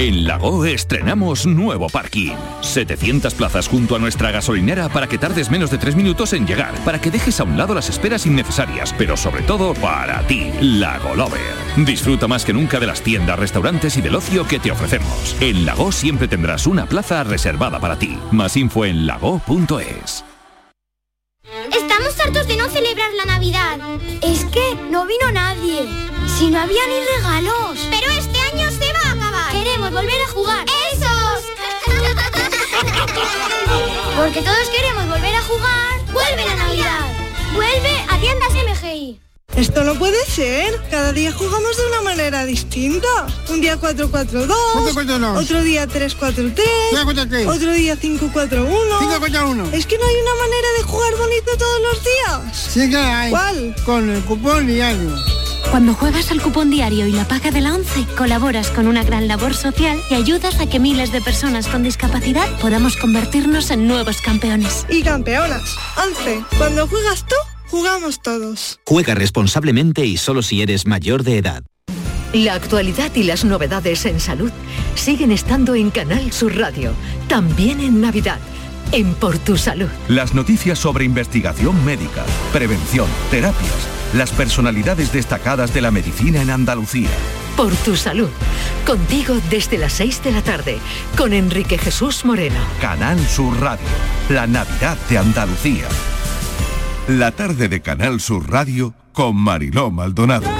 En Lago estrenamos nuevo parking. 700 plazas junto a nuestra gasolinera para que tardes menos de 3 minutos en llegar, para que dejes a un lado las esperas innecesarias, pero sobre todo para ti, Lago Lover. Disfruta más que nunca de las tiendas, restaurantes y del ocio que te ofrecemos. En Lago siempre tendrás una plaza reservada para ti. Más info en lago.es. Estamos hartos de no celebrar la Navidad. Es que no vino nadie. Si no había ni regalos. Pero este año se volver a jugar. ¡Esos! Porque todos queremos volver a jugar. ¡Vuelve la Navidad! ¡Vuelve a tiendas MGI! Esto no puede ser. Cada día jugamos de una manera distinta. Un día 4-4-2, otro día 3-4-3, otro día 5-4-1. Es que no hay una manera de jugar bonito todos los días. Sí que hay. ¿Cuál? Con el cupón diario. Cuando juegas al cupón diario y la paga de la ONCE, colaboras con una gran labor social y ayudas a que miles de personas con discapacidad podamos convertirnos en nuevos campeones. Y campeonas. 11. Cuando juegas tú, jugamos todos. Juega responsablemente y solo si eres mayor de edad. La actualidad y las novedades en salud siguen estando en Canal Sur Radio, también en Navidad, en Por Tu Salud. Las noticias sobre investigación médica, prevención, terapias, las personalidades destacadas de la medicina en Andalucía. Por Tu Salud, contigo desde las 6 de la tarde, con Enrique Jesús Moreno. Canal Sur Radio, la Navidad de Andalucía. La tarde de Canal Sur Radio con Mariló Maldonado.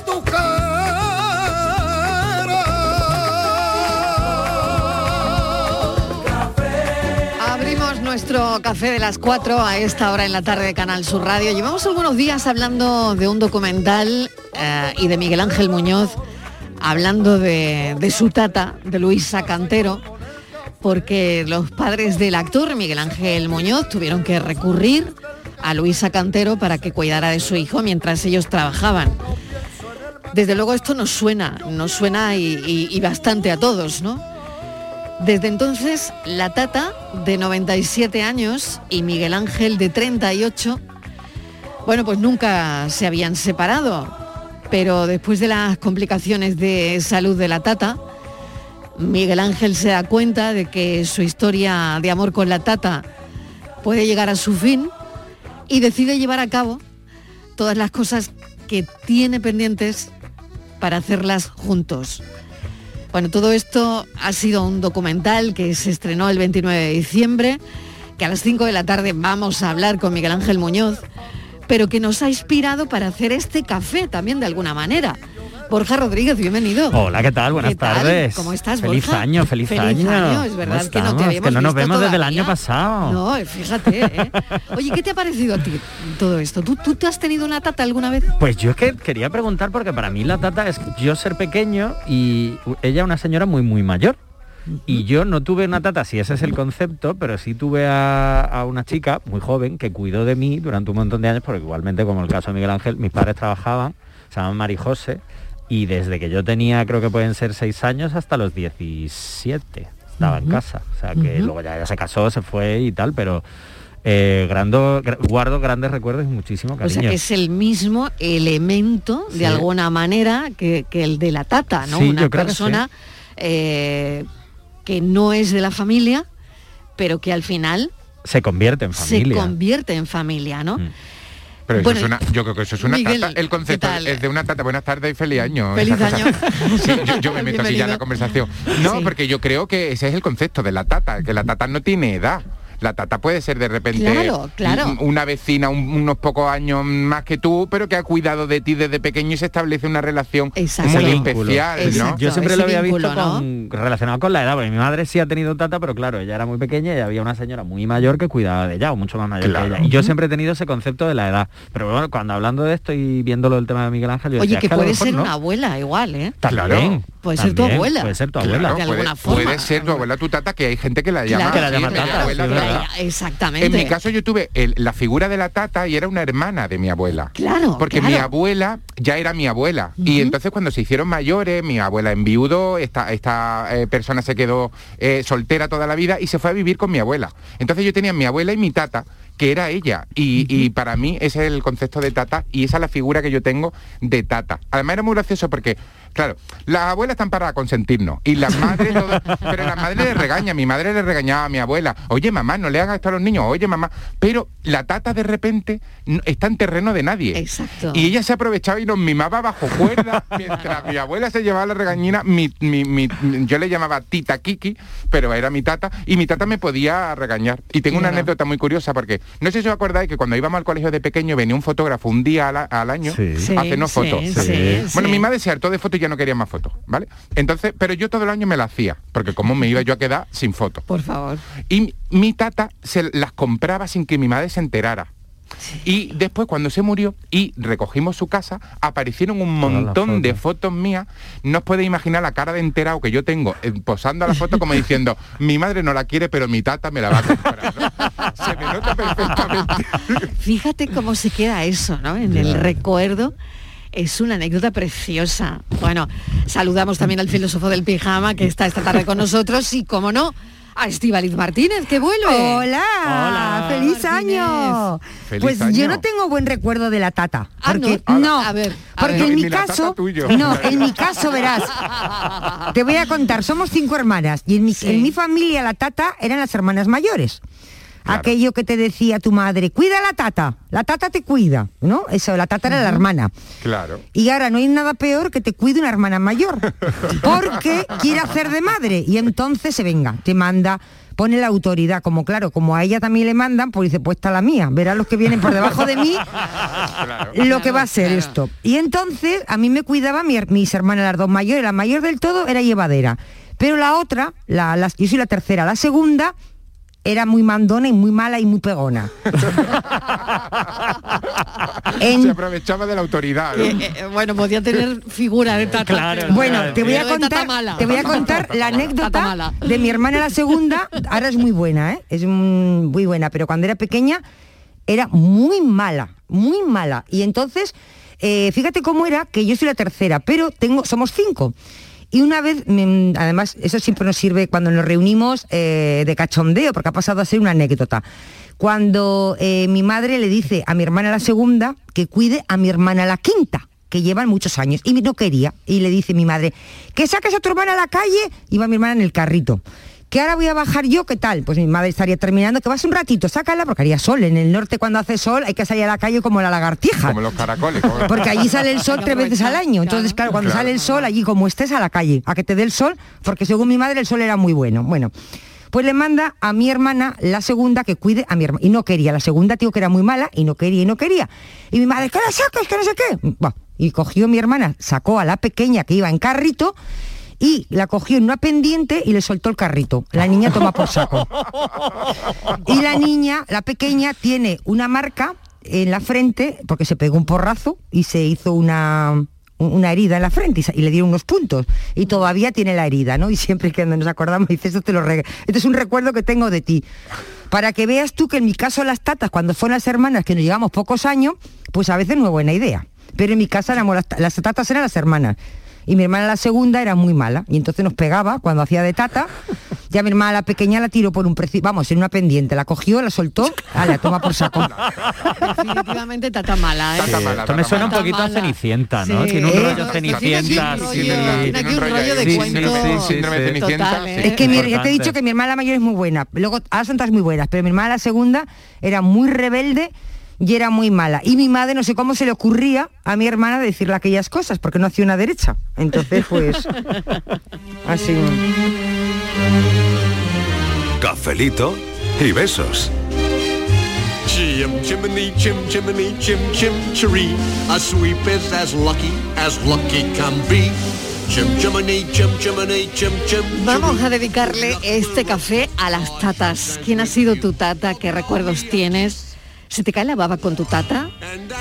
nuestro café de las 4 a esta hora en la tarde de Canal Sur Radio. Llevamos algunos días hablando de un documental eh, y de Miguel Ángel Muñoz, hablando de, su tata, de Luisa Cantero, porque los padres del actor Miguel Ángel Muñoz tuvieron que recurrir a Luisa Cantero para que cuidara de su hijo mientras ellos trabajaban. Desde luego esto nos suena, nos suena y- y bastante a todos, ¿no? Desde entonces, la tata, de 97 años, y Miguel Ángel, de 38, bueno, pues nunca se habían separado, pero después de las complicaciones de salud de la tata, Miguel Ángel se da cuenta de que su historia de amor con la tata puede llegar a su fin y decide llevar a cabo todas las cosas que tiene pendientes para hacerlas juntos. Bueno, todo esto ha sido un documental que se estrenó el 29 de diciembre, que a las 5 de la tarde vamos a hablar con Miguel Ángel Muñoz, pero que nos ha inspirado para hacer este café también de alguna manera. Borja Rodríguez, bienvenido. Hola, ¿qué tal? Buenas ¿Qué tal? tardes. ¿Cómo estás, Feliz Borja? año, feliz, Feliz año, es ¿Cómo verdad que no te habíamos Que no nos visto vemos desde el año pasado. No, fíjate. ¿eh? Oye, ¿qué te ha parecido a ti todo esto? ¿Tú, ¿Tú te has tenido una tata alguna vez? Pues yo es que quería preguntar porque para mí la tata es yo ser pequeño y ella una señora muy muy mayor. Y yo no tuve una tata, si ese es el concepto, pero sí tuve a, a una chica muy joven que cuidó de mí durante un montón de años, porque igualmente como el caso de Miguel Ángel, mis padres trabajaban, se llaman Marijose, y desde que yo tenía, creo que pueden ser seis años, hasta los 17 estaba en casa. O sea que luego ya, ya se casó, se fue y tal, pero eh, grando- guardo grandes recuerdos y muchísimo O cariño. sea, que es el mismo elemento, de alguna manera, que, que el de la tata, ¿no? Sí, Una que persona eh, que no es de la familia, pero que al final se convierte en se familia. convierte en familia, ¿no? Pero eso Bueno, es una, yo creo que eso es una Miguel, tata. El concepto es de una tata. Buenas tardes y feliz año. Feliz año. Sí, yo, yo me meto aquí ya en la Bienvenido. conversación. No, Sí. porque yo creo que ese es el concepto de la tata, que la tata no tiene edad. La tata puede ser de repente Claro, claro. un- una vecina un- unos pocos años más que tú, pero que ha cuidado de ti desde pequeño y se establece una relación Ese muy vínculo. especial, ¿no? Yo siempre lo había vínculo, visto con- relacionado con la edad, porque mi madre sí ha tenido tata, pero claro, ella era muy pequeña y había una señora muy mayor que cuidaba de ella, o mucho más mayor Claro. que ella. Y yo siempre he tenido ese concepto de la edad. Pero bueno, cuando hablando de esto y viéndolo el tema de Miguel Ángel, yo Oye, decía, que "Es a lo puede ser no". una abuela igual, ¿eh? También, Puede ser tu abuela. Puede ser tu Claro, abuela. de puede, alguna forma. puede ser tu abuela tu tata, que hay gente que la Claro. llama, Que la así, llama mi tata, abuela, sí. Exactamente. En mi caso yo tuve el- la figura de la tata y era una hermana de mi abuela. Claro, Porque mi abuela ya era mi abuela. Y entonces cuando se hicieron mayores, mi abuela enviudó, esta, esta eh, persona se quedó eh, soltera toda la vida y se fue a vivir con mi abuela. Entonces yo tenía mi abuela y mi tata, que era ella. Y, y para mí ese es el concepto de tata y esa es la figura que yo tengo de tata. Además era muy gracioso porque, claro, las abuelas están para consentirnos y las madres, pero la madre le regaña, mi madre le regañaba a mi abuela, oye mamá, no le hagas esto a los niños, oye mamá, pero la tata de repente está en terreno de nadie. Exacto. Y ella se aprovechaba y nos mimaba bajo cuerda, mientras mi abuela se llevaba la regañina, mi, mi- mi- yo le llamaba tita Kiki, pero era mi tata, y mi tata me podía regañar. Y tengo una anécdota muy curiosa porque, no sé si os acordáis que cuando íbamos al colegio de pequeño venía un fotógrafo un día al, año Sí. A hacernos sí, fotos. sí, Bueno, sí. mi madre se hartó de fotos y ya no quería más fotos, ¿vale? Entonces, pero yo todo el año me la hacía, porque como me iba yo a quedar sin fotos. Por favor. Y mi, tata se las compraba sin que mi madre se enterara. Y después cuando se murió y recogimos su casa, aparecieron un las montón de fotos. fotos mías. No os podéis imaginar la cara de enterado que yo tengo eh, posando a la foto como diciendo, mi madre no la quiere, pero mi tata me la va a comprar. ¿no? Se me nota perfectamente. Fíjate cómo se queda eso, ¿no? En el recuerdo. Es una anécdota preciosa. Bueno, saludamos también al filósofo del pijama que está esta tarde con nosotros y, como no, a Estivaliz Martínez, que vuelve. Hola, Hola. feliz Martínez. año. Feliz pues año. yo no tengo buen recuerdo de la tata, Ah, porque ¿no? no, A ver, a porque ver. en mi caso, no, en mi caso verás. Te voy a contar, somos cinco hermanas y en mi, Sí. en mi familia la tata eran las hermanas mayores. Claro. Aquello que te decía tu madre, cuida a la tata, la tata te cuida, ¿no? Eso, la tata era la hermana. Claro. Y ahora no hay nada peor que te cuide una hermana mayor, porque quiere hacer de madre y entonces se venga, te manda, pone la autoridad, como claro, como a ella también le mandan, pues dice, pues está la mía, verá los que vienen por debajo de mí Claro. lo que va a ser claro. esto. Y entonces a mí me cuidaba mi mis hermanas, las dos mayores, la mayor del todo era llevadera, pero la otra, la, la- yo soy la tercera, la segunda era muy mandona y muy mala y muy pegona. En- Se aprovechaba de la autoridad. ¿no? Eh, eh, bueno, podía tener figura de tata. Claro, Bueno, te voy a contar, mala. te voy a contar la anécdota mala. de mi hermana la segunda. Ahora es muy buena, ¿eh? Es muy buena, pero cuando era pequeña era muy mala, muy mala. Y entonces, eh, fíjate cómo era que yo soy la tercera, pero tengo, somos cinco. Y una vez, mm, además, eso siempre nos sirve cuando nos reunimos eh, de cachondeo, porque ha pasado a ser una anécdota. Cuando eh, mi madre le dice a mi hermana la segunda que cuide a mi hermana la quinta que llevan muchos años y no quería y le dice mi madre que saques a tu hermana a la calle iba mi hermana en el carrito que ahora voy a bajar yo, ¿qué tal? Pues mi madre estaría terminando, que vas un ratito, sácala, porque haría sol. En el norte cuando hace sol hay que salir a la calle como la lagartija. Como los caracoles. como- Porque allí sale el sol tres veces al año. Entonces, claro, cuando Claro. sale el sol, allí como estés a la calle, a que te dé el sol, porque según mi madre el sol era muy bueno. Bueno, pues le manda a mi hermana la segunda que cuide a mi hermana. Y no quería. La segunda, tío, que era muy mala, y no quería, y no quería. Y mi madre, que la saques, que no sé qué. Y cogió mi hermana, sacó a la pequeña que iba en carrito, y la cogió en una pendiente y le soltó el carrito. La niña toma por saco. Y la niña, la pequeña, tiene una marca en la frente porque se pegó un porrazo y se hizo una una herida en la frente y, le dieron unos puntos y todavía tiene la herida, ¿no? Y siempre que nos acordamos dice, esto te lo reg- este es un recuerdo que tengo de ti. Para que veas tú que en mi caso las tatas, cuando fueron las hermanas, que nos llevamos pocos años, pues a veces no es buena idea. Pero en mi casa éramos las, las tatas eran las hermanas. Y mi hermana la segunda era muy mala. Y entonces nos pegaba cuando hacía de tata. Ya mi hermana la pequeña la tiró por un precipicio, vamos, en una pendiente, la cogió, la soltó, a la toma por saco. Definitivamente tata mala, ¿eh? Tata mala, Esto me tata suena un mala. poquito a Cenicienta, ¿no? Sí. Tiene un rollo Cenicienta. Es que mi, ya te he dicho que mi hermana la mayor es muy buena. Luego, ahora son todas muy buenas, pero mi hermana la segunda era muy rebelde y era muy mala. Y mi madre, no sé cómo se le ocurría a mi hermana decirle aquellas cosas, porque no hacía una derecha. Entonces, pues, así. Cafelito y besos. Chim chimney, chim chimney, chim chim chiree. A sweep is as lucky as lucky can be. Chim chimney, chim chimney, chim chim. Vamos a dedicarle este café a las tatas. ¿Quién ha sido tu tata? ¿Qué recuerdos tienes? ¿Se te cae la baba con tu tata?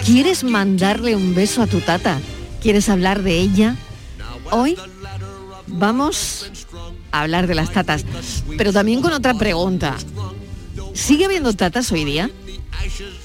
¿Quieres mandarle un beso a tu tata? ¿Quieres hablar de ella? Hoy vamos a hablar de las tatas, pero también con otra pregunta. ¿Sigue habiendo tatas hoy día?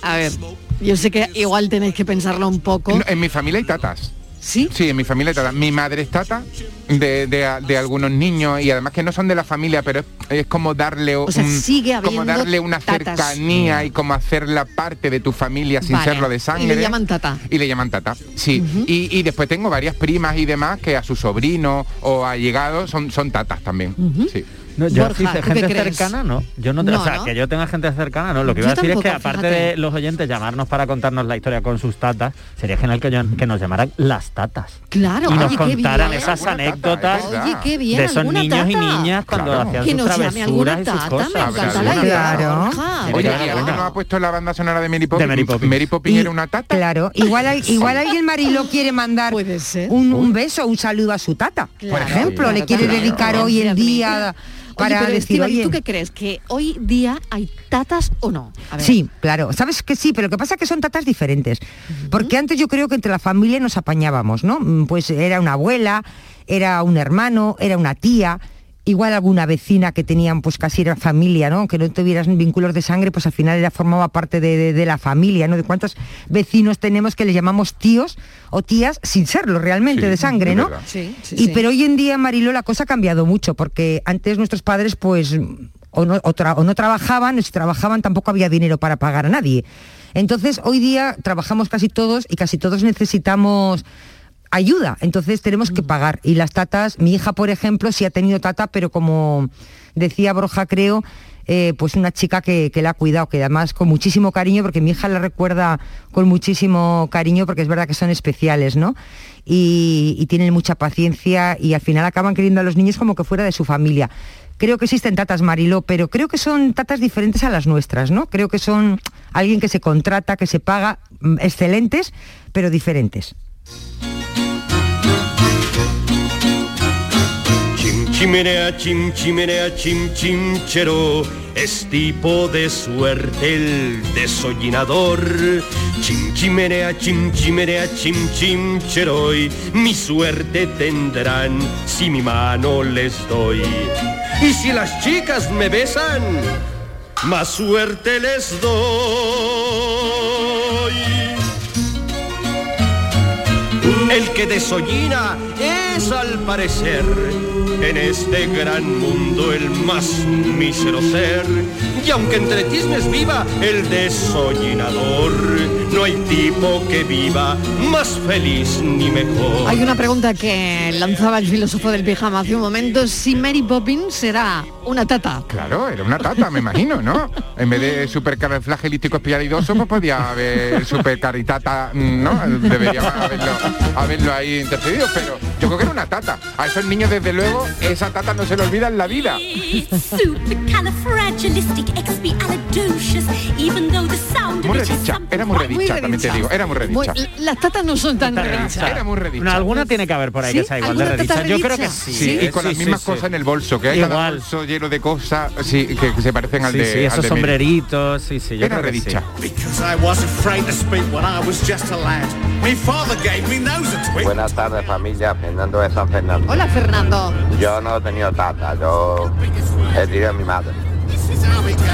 A ver, yo sé que igual tenéis que pensarlo un poco. En mi familia hay tatas. ¿Sí? Sí, en mi familia hay tatas. Mi madre es tata de, de- de algunos niños y además que no son de la familia, pero es, es como darle O sea, un- sigue como darle una tatas. cercanía y como hacerla parte de tu familia sin Vale. serlo de sangre. Y le llaman tata. Y le llaman tata, sí. y, y después tengo varias primas y demás que a sus sobrinos o allegados son, son tatas también. Sí. No, yo Borja, así, ¿tú qué gente crees? cercana, no. Yo no, No, o sea, ¿no? que yo tenga gente cercana, no. Lo que Yo iba a decir es que aparte fíjate. de los oyentes llamarnos para contarnos la historia con sus tatas, sería genial que, yo- que nos llamaran las tatas. Claro, y nos oye, qué contaran bien. esas tata, anécdotas. Oye, qué bien, de esos niños y niñas cuando Claro. hacían Que sus travesuras y sus me cosas. encanta la Habrá idea, alguna. Borja. Oye, ¿y alguien no ha puesto la banda sonora de Mary Poppins? Mary Poppins. Poppins Y- era una tata. Claro, igual, hay- igual alguien Marilo quiere mandar Puede ser. un, un beso, un saludo a su tata. Por Claro, ejemplo, claro, le quiere claro. dedicar hoy en día para Oye, pero decir, oye, ¿tú qué crees? ¿Que hoy día hay tatas o no? A ver. Sí, claro. Sabes que sí, pero lo que pasa es que son tatas diferentes. Porque antes yo creo que entre la familia nos apañábamos, ¿no? Mm, Pues era una abuela, era un hermano, era una tía, igual alguna vecina que tenían pues casi era familia, ¿no? Aunque no tuvieras vínculos de sangre, pues al final ella formaba parte de, de- de la familia, ¿no? De cuántos vecinos tenemos que les llamamos tíos o tías sin serlo realmente Sí, de sangre, ¿no? Sí, sí, y sí. pero hoy en día, Marilo, la cosa ha cambiado mucho, porque antes nuestros padres, pues, o no, o tra- o no trabajaban, o si trabajaban tampoco había dinero para pagar a nadie. Entonces, hoy día trabajamos casi todos y casi todos necesitamos ayuda, entonces tenemos que pagar. Y las tatas, mi hija, por ejemplo, sí ha tenido tata, pero como decía Broja, creo, eh, pues una chica que, que la ha cuidado, que además con muchísimo cariño, porque mi hija la recuerda con muchísimo cariño, porque es verdad que son especiales, ¿no? Y, y tienen mucha paciencia y al final acaban queriendo a los niños como que fuera de su familia. Creo que existen tatas Mariló, pero creo que son tatas diferentes a las nuestras, ¿no? Creo que son alguien que se contrata, que se paga, mm, excelentes, pero diferentes. Chimenea, chim chimenea, chim chimchero. Es tipo de suerte el desollinador. Chim chimenea, chim chimenea, chim chimcheroy. Mi suerte tendrán si mi mano les doy. Y si las chicas me besan, más suerte les doy. El que desollina es al parecer en este gran mundo el más mísero ser. Y aunque entre tiznes viva el desollinador, no hay tipo que viva más feliz ni mejor. Hay una pregunta que lanzaba el filósofo del pijama hace un momento, si Mary Poppins será una tata. Claro, era una tata, me imagino, ¿no? En vez de supercarflagelístico espialidoso, pues podía haber supercaritata, ¿no? Debería haberlo, haberlo ahí intercedido, pero yo creo que era una tata. A esos niños, desde luego, esa tata no se le olvida en la vida. Muy redicha, era muy redicha, también te digo, era muy redicha. Muy- las tatas no son tan redichas. Era muy. No, alguna tiene que haber por ahí ¿Sí? que sea igual de ¿Alguna tata redicha. Yo creo que sí. Sí, y con las sí, mismas sí, cosas sí. en el bolso, que hay cada Igual. bolso lleno de cosas sí, que, que se parecen al Sí, de sí, al esos de Mary. sombreritos, sí, sí, yo Era creo que sí. redicha. Because I was afraid to speak when I was just a lad. My father gave me nose a twig. Buenas tardes familia, Fernando de San Fernando. Hola Fernando. Yo no he tenido tata, yo he tenido a mi madre.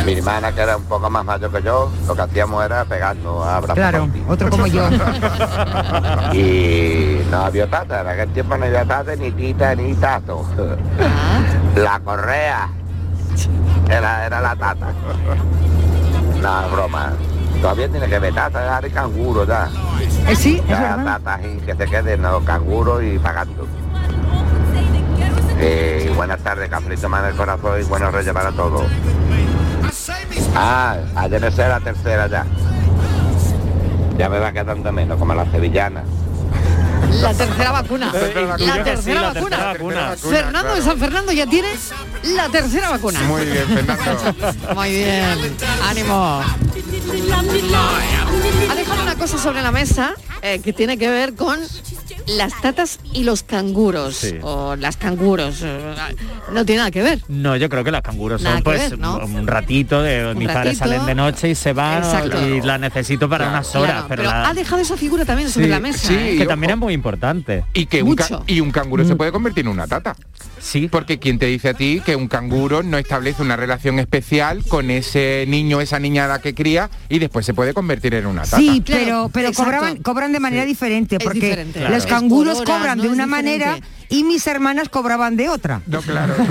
Mi hermana, que era un poco más mayor que yo, lo que hacíamos era pegarnos a abrazos. Claro, otro como yo. Y no había tata, en aquel tiempo no había tata, ni tita, ni tato. La correa era, era la tata. No, es broma. Todavía tiene que ver tata, ya hay canguro ya. Eh, sí, es Ya verdad. tata y que se queden los canguros y pagando. Eh, y buenas tardes, Caprito Más del Corazón y buenos reyes para todos. Ah, ayer no sé la tercera ya. Ya me va quedando menos, como la sevillana. La tercera vacuna. tercera La vacuna. tercera Sí, la vacuna. tercera vacuna. Fernando de. San Fernando ya tiene la tercera vacuna. Muy bien, Fernando. Muy bien. Ánimo. Ha dejado una cosa sobre la mesa eh, que tiene que ver con las tatas y los canguros. Sí. O las canguros. eh, No tiene nada que ver. No, yo creo que las canguros Nada son pues ver, ¿no? un ratito de mis padres salen de noche y se van Exacto. y la necesito para unas horas, Claro, pero, pero la- ha dejado esa figura también sobre Sí, la mesa. sí, ¿eh? que también es muy importante. Y que un, y un canguro se puede convertir en una tata. Sí. Porque quien te dice a ti que un canguro no establece una relación especial con ese niño, esa niña a la que cría y después se puede convertir en una tata. Sí, pero, pero exacto. cobraban, cobran de manera diferente, porque diferente. los Claro. Es canguros horas, cobran ¿no? de una manera y mis hermanas cobraban de otra. No, claro, tu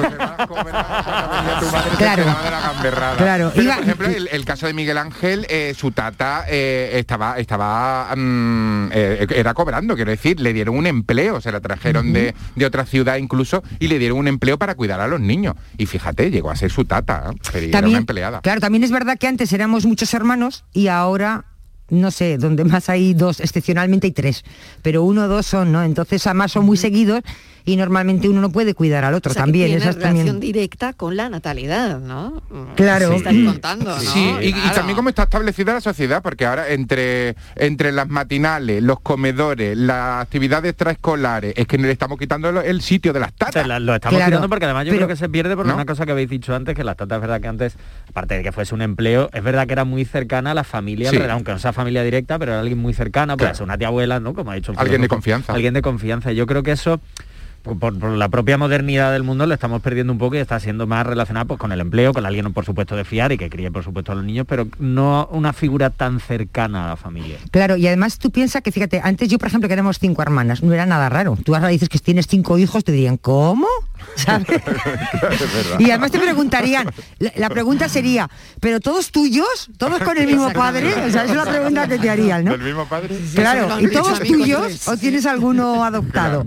madre Claro. enteraba de la gamberrada. Claro, Pero, iba- por ejemplo, el, el caso de Miguel Ángel, eh, su tata eh, estaba, estaba mm, eh, era cobrando, quiero decir, le dieron un empleo, se la trajeron de, de otra ciudad incluso y le dieron un empleo para cuidar a los niños. Y fíjate, llegó a ser su tata, ¿eh? pero era una empleada. Claro, también es verdad que antes éramos muchos hermanos y ahora no sé, donde más hay dos, excepcionalmente hay tres, pero uno o dos son, ¿no? Entonces además son muy seguidos y normalmente uno no puede cuidar al otro O sea, que también. tiene esas relación también. directa con la natalidad, ¿no? Claro. Se estáis contando, ¿no? Sí, y, y Claro. también cómo está establecida la sociedad, porque ahora entre, entre las matinales, los comedores, las actividades extraescolares, es que le estamos quitando el sitio de las tatas. La- lo estamos Claro, quitando porque además yo pero- creo que se pierde por ¿no? una cosa que habéis dicho antes, que las tatas es verdad que antes, aparte de que fuese un empleo, es verdad que era muy cercana a la familia, Sí. aunque no sea familia directa, pero era alguien muy cercana, pues Claro. una tía abuela, ¿no? Como ha dicho el Alguien de confianza. Alguien de confianza. Yo creo que eso por, la propia modernidad del mundo lo estamos perdiendo un poco y está siendo más relacionado pues, con el empleo, con alguien por supuesto de fiar y que críe por supuesto a los niños, pero no una figura tan cercana a la familia. Claro, y además tú piensas que, fíjate, antes yo, por ejemplo, que éramos cinco hermanas, no era nada raro. Tú ahora dices que tienes cinco hijos, te dirían, ¿cómo? ¿Sabes? Y además te preguntarían, la, la pregunta sería, ¿pero todos tuyos? ¿Todos con el mismo padre? O sea, esa es la pregunta que te harían, ¿no? ¿Del mismo padre? Claro, y todos tuyos o tienes alguno adoptado.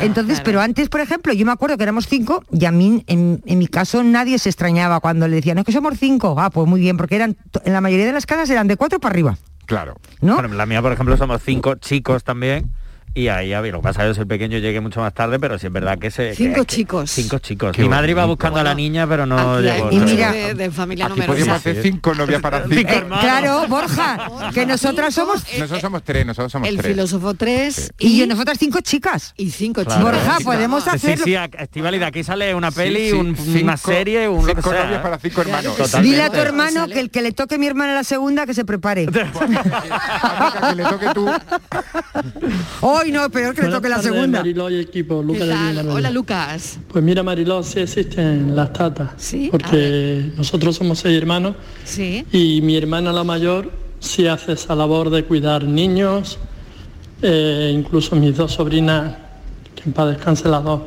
Entonces, pero antes, por ejemplo, yo me acuerdo que éramos cinco y a mí, en, en mi caso, nadie se extrañaba cuando le decían, no, es que somos cinco. Ah, pues muy bien, porque eran, en la mayoría de las casas eran de cuatro para arriba. Claro. ¿No? Bueno, la mía, por ejemplo, somos cinco chicos también. Y ahí había, lo que pasa es que soy pequeño, llegué mucho más tarde, pero sí es verdad que se... Cinco que- chicos. Cinco chicos. Qué Mi madre iba buscando a la niña, pero no Aquí llegó. no mira, de, de familia Aquí podíamos hacer cinco novias para cinco. Cinco Eh, hermanos. claro, Borja, que nosotras somos... Nosotros somos tres, nosotros somos El tres. filósofo 3 Y yo, nosotras cinco chicas. y cinco Claro. chicos. Borja, podemos Sí, hacerlo. Sí, sí, Estivali, de aquí sale una peli, Sí, sí, un- cinco- una serie, un lo que cinco sea. novias para cinco hermanos. Totalmente. Dile a tu hermano que el que le toque a mi hermana la segunda que se prepare. Amiga, que le toque tú. Hoy no, peor que le toque la segunda. Mariló y equipo. Villamella. Hola Lucas. Pues mira Mariló, sí existen las tatas. Sí, Porque nosotros somos seis hermanos Sí. y mi hermana la mayor sí hace esa labor de cuidar niños, eh, incluso mis dos sobrinas, que en paz descanse las dos,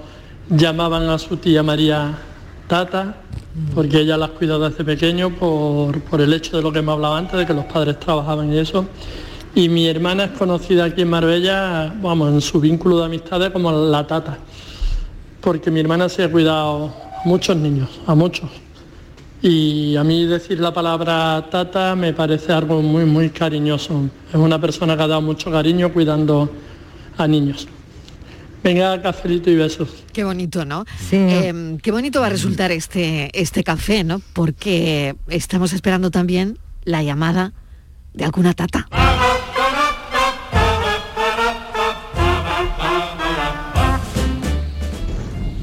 llamaban a su tía María Tata, porque ella las cuidó desde pequeño por, por el hecho de lo que me hablaba antes, de que los padres trabajaban y eso. Y mi hermana es conocida aquí en Marbella, vamos, en su vínculo de amistades como la Tata, porque mi hermana se ha cuidado a muchos niños, a muchos. Y a mí decir la palabra tata me parece algo muy, muy cariñoso. Es una persona que ha dado mucho cariño cuidando a niños. Venga, cafelito y besos. Qué bonito, ¿no? Sí. Eh, qué bonito va a resultar este, este café, ¿no? Porque estamos esperando también la llamada de alguna tata.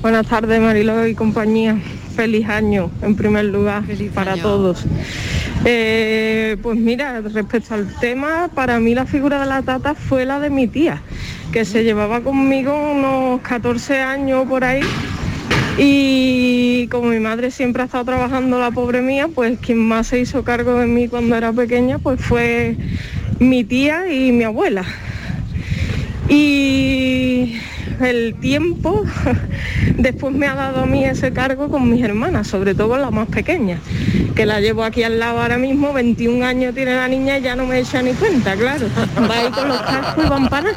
Buenas tardes, Mariló y compañía. Feliz año, en primer lugar, para año. todos. Eh, pues mira, respecto al tema, para mí la figura de la tata fue la de mi tía, que se llevaba conmigo unos 14 años por ahí Y como mi madre siempre ha estado trabajando, la pobre mía, pues quien más se hizo cargo de mí cuando era pequeña, pues fue mi tía y mi abuela. Y el tiempo después me ha dado a mí ese cargo con mis hermanas, sobre todo la más pequeña, que la llevo aquí al lado ahora mismo, 21 años tiene la niña y ya no me echa ni cuenta, claro. Va ahí con los cascos y van para.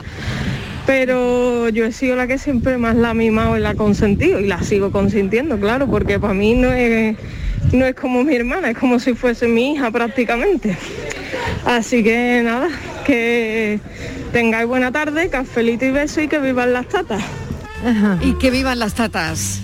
Pero yo he sido la que siempre más la ha mimado y la ha consentido y la sigo consintiendo, claro, porque para mí no es, no es como mi hermana, es como si fuese mi hija prácticamente. Así que nada, que tengáis buena tarde, cafelito y beso y que vivan las tatas. Y que vivan las tatas.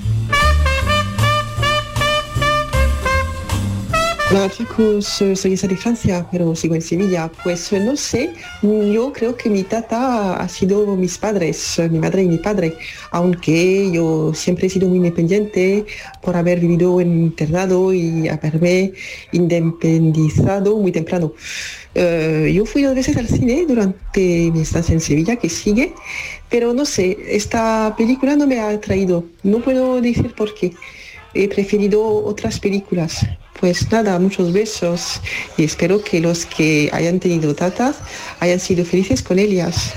Hola chicos, soy de Francia, pero sigo en Sevilla. Pues eh, no sé, yo creo que mi tata ha sido mis padres, eh, mi madre y mi padre, aunque yo siempre he sido muy independiente por haber vivido en internado y haberme independizado muy temprano. Eh, yo fui dos veces al cine durante mi estancia en Sevilla, que sigue, pero no sé, esta película no me ha atraído. No puedo decir por qué. He preferido otras películas. Pues nada, muchos besos y espero que los que hayan tenido tatas hayan sido felices con ellas.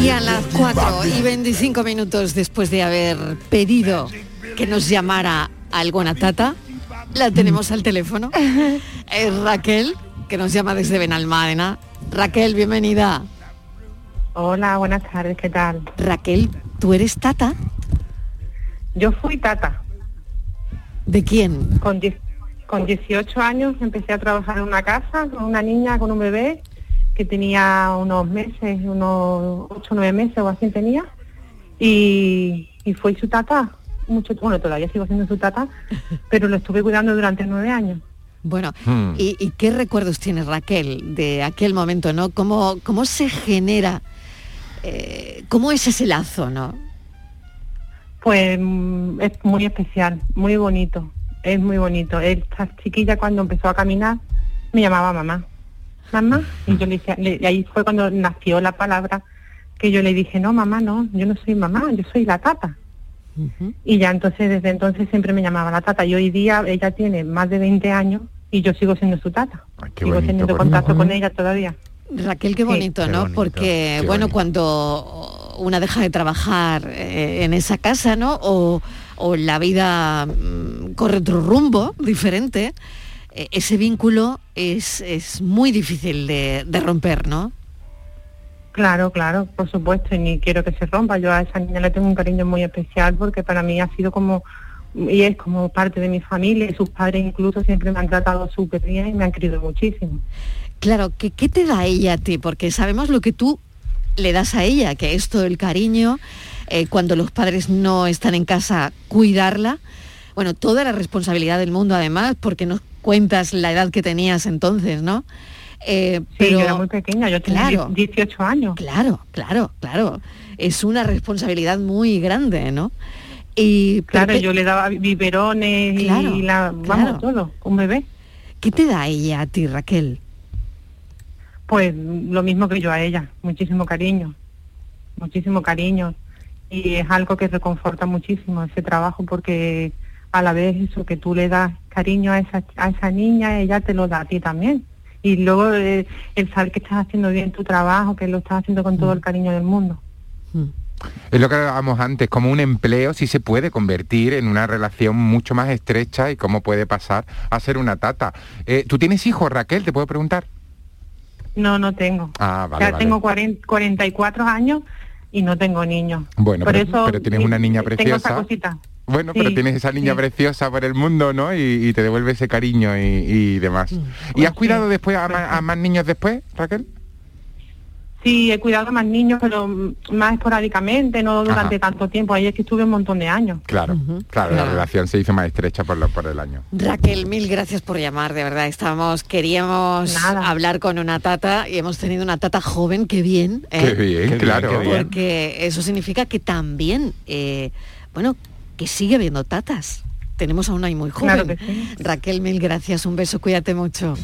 Y a las 4 y 25 minutos después de haber pedido que nos llamara alguna tata, la tenemos al teléfono. Es Raquel, que nos llama desde Benalmádena. Raquel, bienvenida. Hola, buenas tardes, ¿qué tal? Raquel, ¿tú eres tata? Yo fui tata. ¿De quién? Con, con 18 años empecé a trabajar en una casa con una niña, con un bebé que tenía unos meses, unos 8 o 9 meses o así tenía. Y, y fui su tata. Mucho, bueno, todavía sigo siendo su tata, pero lo estuve cuidando durante nueve años. Bueno, Hmm. ¿y, y qué recuerdos tiene Raquel de aquel momento, no? ¿Cómo, cómo se genera, eh, cómo es ese lazo, no? Pues mm, es muy especial, muy bonito, es muy bonito. Esta chiquilla cuando empezó a caminar me llamaba mamá, mamá, y yo le decía, le- y ahí fue cuando nació la palabra que yo le dije, no mamá, no, yo no soy mamá, yo soy la tata. Y ya entonces, desde entonces siempre me llamaba la tata. Y hoy día ella tiene más de 20 años y yo sigo siendo su tata. qué sigo bonito, teniendo contacto con ella todavía. Raquel, qué Sí. bonito, Qué ¿no? bonito, Porque, bueno, bonito. cuando una deja de trabajar eh, en esa casa, ¿no? O, o la vida mm, corre otro rumbo diferente, eh, ese vínculo es, es muy difícil de, de romper, ¿no? Claro, claro, por supuesto, y ni quiero que se rompa. Yo a esa niña le tengo un cariño muy especial porque para mí ha sido como, y es como parte de mi familia, y sus padres incluso siempre me han tratado súper bien y me han querido muchísimo. Claro, ¿qué, ¿qué te da ella a ti? Porque sabemos lo que tú le das a ella, que es todo el cariño, eh, cuando los padres no están en casa, cuidarla. Bueno, toda la responsabilidad del mundo además, porque nos cuentas la edad que tenías entonces, ¿no? Eh, Sí, yo era muy pequeña, yo tenía claro, 18 años. Claro, claro, claro. Es una responsabilidad muy grande, ¿no? Y, pero Claro, ¿qué- yo le daba biberones Claro, y la, vamos, claro. todo, un bebé. ¿Qué te da ella a ti, Raquel? Pues lo mismo que yo a ella, muchísimo cariño, muchísimo cariño. Y es algo que reconforta muchísimo ese trabajo porque a la vez eso que tú le das cariño a esa, a esa niña, ella te lo da a ti también. Y luego eh, el saber que estás haciendo bien tu trabajo, que lo estás haciendo con todo el cariño del mundo. Es lo que hablábamos antes, como un empleo sí se puede convertir en una relación mucho más estrecha y cómo puede pasar a ser una tata. Eh, ¿Tú tienes hijos, Raquel? ¿Te puedo preguntar? No, no tengo. Ah, o vale, sea, vale. tengo 40 44 años y no tengo niños. Bueno, Por pero, eso pero tienes una niña tengo esa preciosa. cosita. Bueno, pero tienes esa niña sí. preciosa por el mundo, ¿no? Y, y te devuelve ese cariño y, y demás. Mm. ¿Y has cuidado después a, ma- a más niños después, Raquel? Sí, he cuidado a más niños, pero más esporádicamente, no durante tanto tiempo. Ahí es que estuve un montón de años. Claro, claro, la relación se hizo más estrecha por, lo, por el año. Raquel, mil gracias por llamar, de verdad. Estábamos, queríamos hablar con una tata y hemos tenido una tata joven, qué bien. ¿eh? Qué bien, claro. Porque eso significa que también, eh, bueno, que sigue habiendo tatas. Tenemos a una ahí muy joven. Claro que sí. Raquel, mil gracias, un beso, cuídate mucho.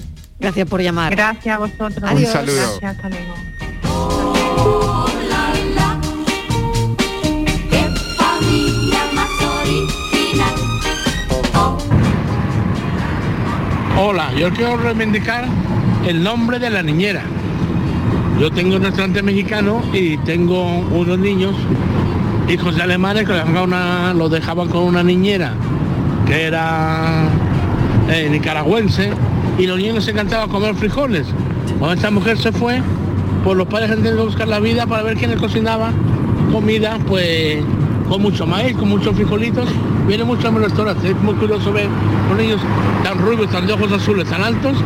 Gracias por llamar. Gracias a vosotros. Adiós. Gracias, hasta luego. familia más original. Hola, yo quiero reivindicar el nombre de la niñera. Yo tengo un restaurante mexicano y tengo unos niños, hijos de alemanes, que los dejaban con una niñera que era eh, nicaragüense y los niños se encantaban comer frijoles. Cuando esta mujer se fue, pues los padres han tenido que buscar la vida para ver quién les cocinaba comida, pues con mucho maíz, con muchos frijolitos. Viene mucho a mi. Es muy curioso ver los niños tan rubios, tan de ojos azules, tan altos,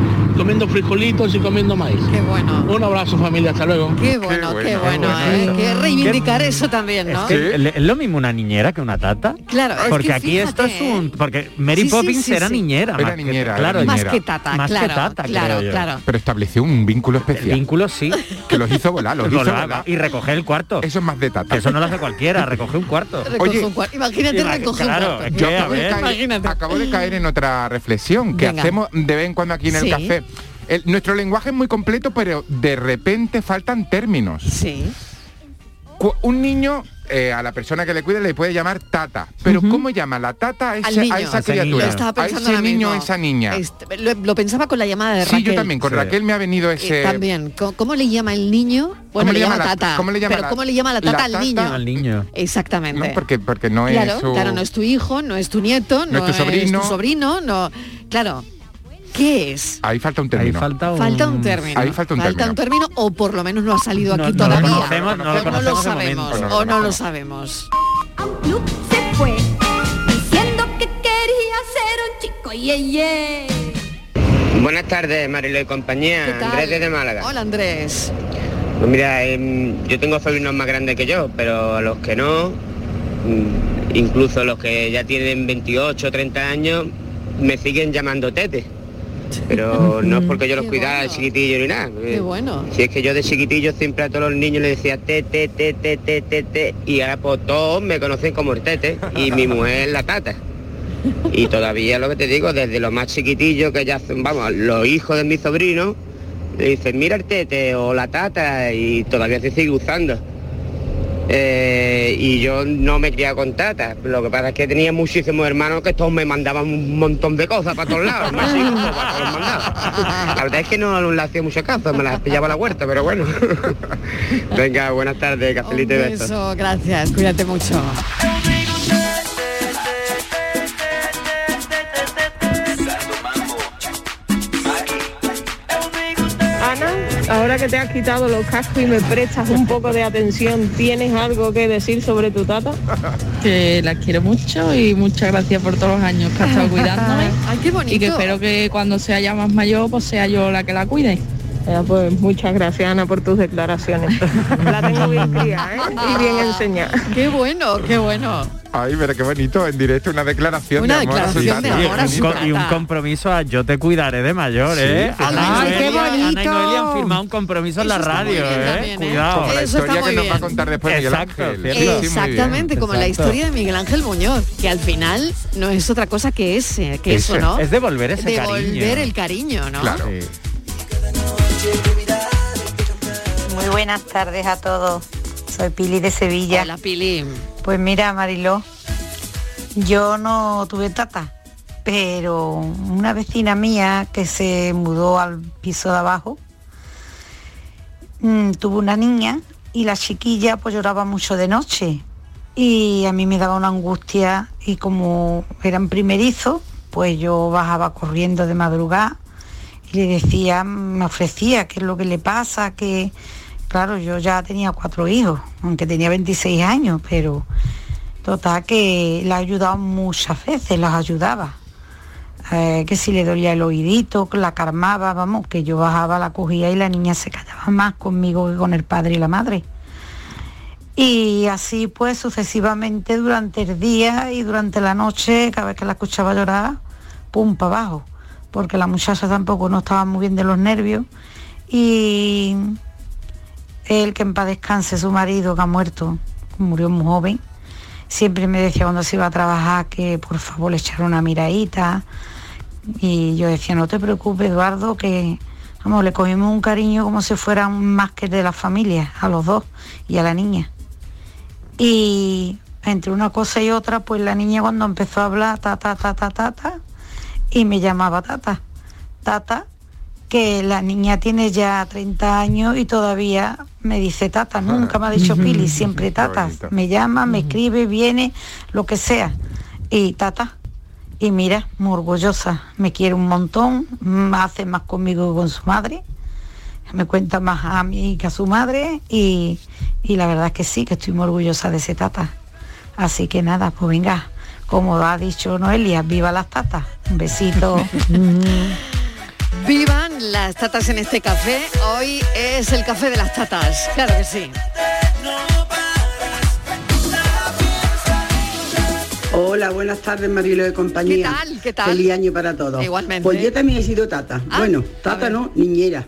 comiendo frijolitos y comiendo maíz. Qué bueno. Un abrazo familia, hasta luego. Qué bueno, qué bueno, ¿eh? bueno. Que reivindicar eso también, ¿no? Es que es es lo mismo una niñera que una tata. Claro, es porque que aquí esto es un porque Mary Sí, sí, Poppins sí, era sí. niñera, Era más que- niñera, claro, Más niñera. que tata, Más que claro, tata, claro, creo yo. claro. Pero estableció un vínculo especial. Vínculo sí. Que los hizo volar, los hizo Volaba. volar. Y recoger el cuarto. Eso es más de tata. Que eso no lo hace cualquiera, recoge un cuarto. Recoge un cuarto. Imagínate Ima- recoger claro, un cuarto. Yo acabo de, caer, Imagínate. acabo de caer en otra reflexión que Venga. hacemos de vez en cuando aquí en el Sí. café. El- nuestro lenguaje es muy completo, pero de repente faltan términos. Sí. Cu- un niño eh, a la persona que le cuida le puede llamar tata, pero ¿cómo llama la tata a, ese- a esa A ese niño. criatura? A ese niño o esa niña. Este, lo, lo pensaba con la llamada de Sí, Raquel. yo también. Con Sí. Raquel me ha venido Eh, ese... también. ¿Cómo, cómo le llama el niño? Bueno, le llama, la- tata. cómo le llama pero la- ¿cómo le llama la tata la al niño? Al niño. Exactamente. No, porque, porque no claro, es su... claro, no es tu hijo, no es tu nieto, no, No es tu sobrino. tu sobrino, no. Claro. ¿Qué es? Ahí falta un Ahí término. falta un, Falta un término. Ahí falta un término. término, o por lo menos no ha salido No, aquí no lo todavía. conocemos, no lo O no lo sabemos, momento. No lo o no lo sabemos. A un club se fue diciendo que quería ser un chico yeye. Buenas tardes, Marilo y compañía. Andrés desde Málaga. Hola Andrés. Pues mira, em, yo tengo sobrinos más grandes que yo, pero a los que no, mm, incluso los que ya tienen 28 30 años, me siguen llamando tete. Pero no es porque yo los Qué cuidara de bueno. chiquitillo ni nada. Qué bueno. Si es que yo de chiquitillo siempre a todos los niños les decía tete, tete, tete, tete, y ahora pues todos me conocen como el tete, y mi mujer la tata. Y todavía lo que te digo, desde los más chiquitillos que ya son, vamos, los hijos de mi sobrino, le dicen, mira el tete o la tata, y todavía se sigue usando. Eh, y yo no me criaba con tata. Lo que pasa es que tenía muchísimos hermanos que todos me mandaban un montón de cosas para todos lados. más hijos, para todos mandados. La verdad es que no le hacía mucho caso, me las pillaba a la huerta, pero bueno. Venga, buenas tardes, cafelito y besos. beso, gracias, cuídate mucho. Ahora que te has quitado los cascos y me prestas un poco de atención, ¿tienes algo que decir sobre tu tata? que la quiero mucho y muchas gracias por todos los años que ha estado cuidándome Ay, qué bonito. y que espero que cuando sea ya más mayor pues sea yo la que la cuide. Ya, pues muchas gracias Ana por tus declaraciones. La tengo bien criada ¿eh? y bien enseñada. Qué bueno, qué bueno. Ay, pero qué bonito, en directo una declaración Una de amor. a su declaración de amor a su Y un, y un compromiso a yo te cuidaré de mayor, Sí, ¿eh? Ana, Ay, qué Noelia, Ana y bonito. Noelia han firmado un compromiso en la Eso está muy radio, bien ¿eh? también, ¿eh? Cuidado. Como la Eso está historia muy que nos va a bien. contar después Miguel Exacto, Ángel. cierto. Sí, bien. Exactamente, como la Exacto. historia de Miguel Ángel Muñoz, que al final no es otra cosa que ese, que eso, Ese. ¿no? Es devolver ese Devolver cariño. el cariño, ¿no? Claro. Sí. Muy buenas tardes a todos. Soy Pili de Sevilla. Hola, Pili. Pues mira, Mariló, yo no tuve tata, pero una vecina mía que se mudó al piso de abajo mm, tuvo una niña y la chiquilla pues lloraba mucho de noche y a mí me daba una angustia y como eran primerizos, pues yo bajaba corriendo de madrugada y le decía, me ofrecía qué es lo que le pasa, que claro, yo ya tenía cuatro hijos, aunque tenía 26 años, pero total que la ha ayudado muchas veces, las ayudaba eh, que si le dolía el oídito, la calmaba, vamos, que yo bajaba, la cogía y la niña se callaba más conmigo que con el padre y la madre. Y así pues sucesivamente durante el día y durante la noche, cada vez que la escuchaba llorar, pum para abajo, porque la muchacha tampoco no estaba muy bien de los nervios y él que en paz descanse su marido que ha muerto, murió muy joven, siempre me decía cuando se iba a trabajar que por favor le echara una miradita. Y yo decía no te preocupes Eduardo que vamos le cogimos un cariño como si fuera un más que de la familia a los dos y a la niña y entre una cosa y otra pues la niña cuando empezó a hablar ta ta ta ta ta, ta y me llamaba tata tata que la niña tiene ya 30 años y todavía me dice tata, nunca me ha dicho Pili, siempre tata. Me llama, me escribe, viene, lo que sea. Y tata. Y mira, muy orgullosa, me quiere un montón, hace más conmigo que con su madre, me cuenta más a mí que a su madre y, y la verdad es que sí, que estoy muy orgullosa de ese tata. Así que nada, pues venga, como ha dicho Noelia, viva las tatas. Un besito. Vivan las tatas en este café. Hoy es el café de las tatas. Claro que sí. Hola, buenas tardes, Marilo de compañía. ¿Qué tal? ¿Qué tal? Feliz año para todos. Igualmente. Pues yo también he sido tata. Ah, bueno, tata no, niñera.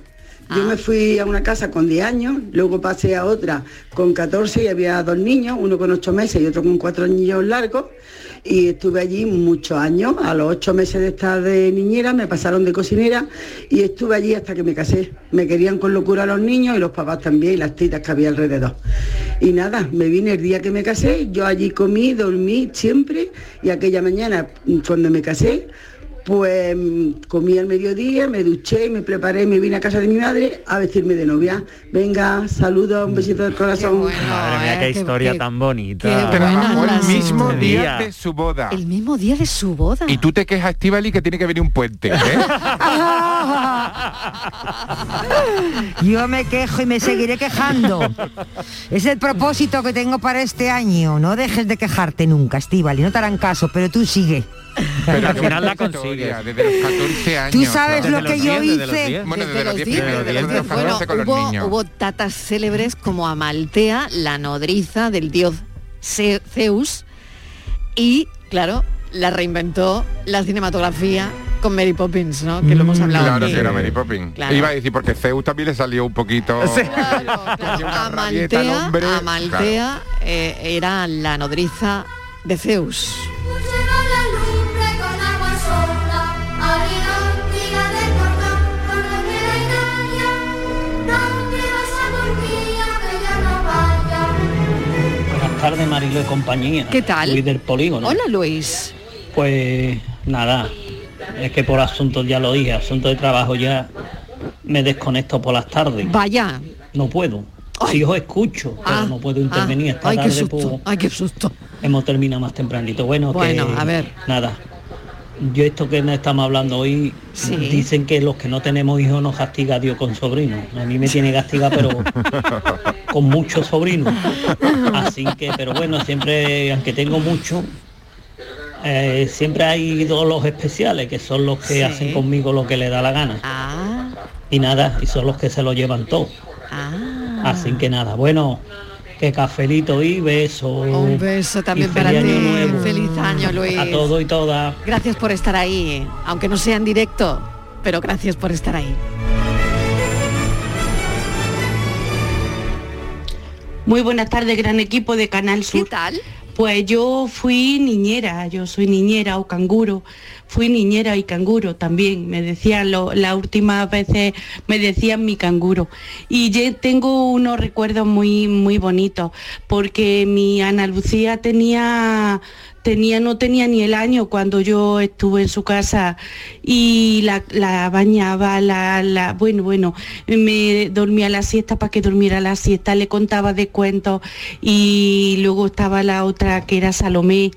Yo me fui a una casa con 10 años, luego pasé a otra con 14 y había dos niños, uno con 8 meses y otro con 4 niños largos. Y estuve allí muchos años. A los 8 meses de estar de niñera me pasaron de cocinera y estuve allí hasta que me casé. Me querían con locura los niños y los papás también y las titas que había alrededor. Y nada, me vine el día que me casé, yo allí comí, dormí siempre y aquella mañana cuando me casé pues mm, comí al mediodía, me duché, me preparé, me vine a casa de mi madre a vestirme de novia. Venga, saludos, un besito del corazón. Madre mía, qué historia tan bonita. El mismo día de su boda. El mismo día de su boda. Y tú te quejas, Estivali, que tiene que venir un puente. ¿eh? Yo me quejo y me seguiré quejando. Es el propósito que tengo para este año. No dejes de quejarte nunca, Estíbal, y no te harán caso, pero tú sigue. Pero al final la consigues. Desde los 14 años. Tú sabes ¿no? lo que yo hice. Bueno, desde los 10 10, primeros días de los Bueno, 14 con los hubo, niños. hubo tatas célebres como Amaltea, la nodriza del dios Ce- Zeus, y, claro, la reinventó la cinematografía con Mary Poppins, ¿no? Que lo hemos hablado Claro que era Mary Poppins. Claro. Iba a decir, porque Zeus también le salió un poquito... Amaltea eh, era la nodriza de Zeus. Tardes, Marilo y compañía. ¿Qué tal? Luis del Polígono. Hola Luis. Pues nada, es que por asuntos, ya lo dije, asuntos de trabajo ya me desconecto por las tardes. Vaya. No puedo. Si os escucho, pero Ah, no puedo intervenir ah, esta ay, qué tarde. susto, pues, ay, qué susto. hemos terminado más tempranito. Bueno, Bueno, que, a ver. Nada. Yo esto que no estamos hablando hoy, dicen que los que no tenemos hijos nos castiga Dios con sobrinos. A mí me tiene castigado, pero con muchos sobrinos. Así que, pero bueno, siempre, aunque tengo mucho, eh, siempre hay dos los especiales, que son los que Sí. hacen conmigo lo que le da la gana. Ah, Y nada, y son los que se lo llevan todo. ah. Así que nada, bueno, que cafelito y beso. Un beso también Y para ti. feliz año nuevo. Feliz año, Luis. A todos y todas. Gracias por estar ahí, aunque no sea en directo, pero gracias por estar ahí. Muy buenas tardes, gran equipo de Canal Sur. ¿Qué tal? Pues yo fui niñera, yo soy niñera o canguro, fui niñera y canguro también, me decían, lo- las últimas veces me decían mi canguro. Y yo tengo unos recuerdos muy, muy bonitos, porque mi Ana Lucía tenía tenía, no tenía ni el año cuando yo estuve en su casa y la, bañaba, la, la, bueno, bueno, me dormía la siesta para que durmiera la siesta, le contaba de cuentos y luego estaba la otra que era Salomé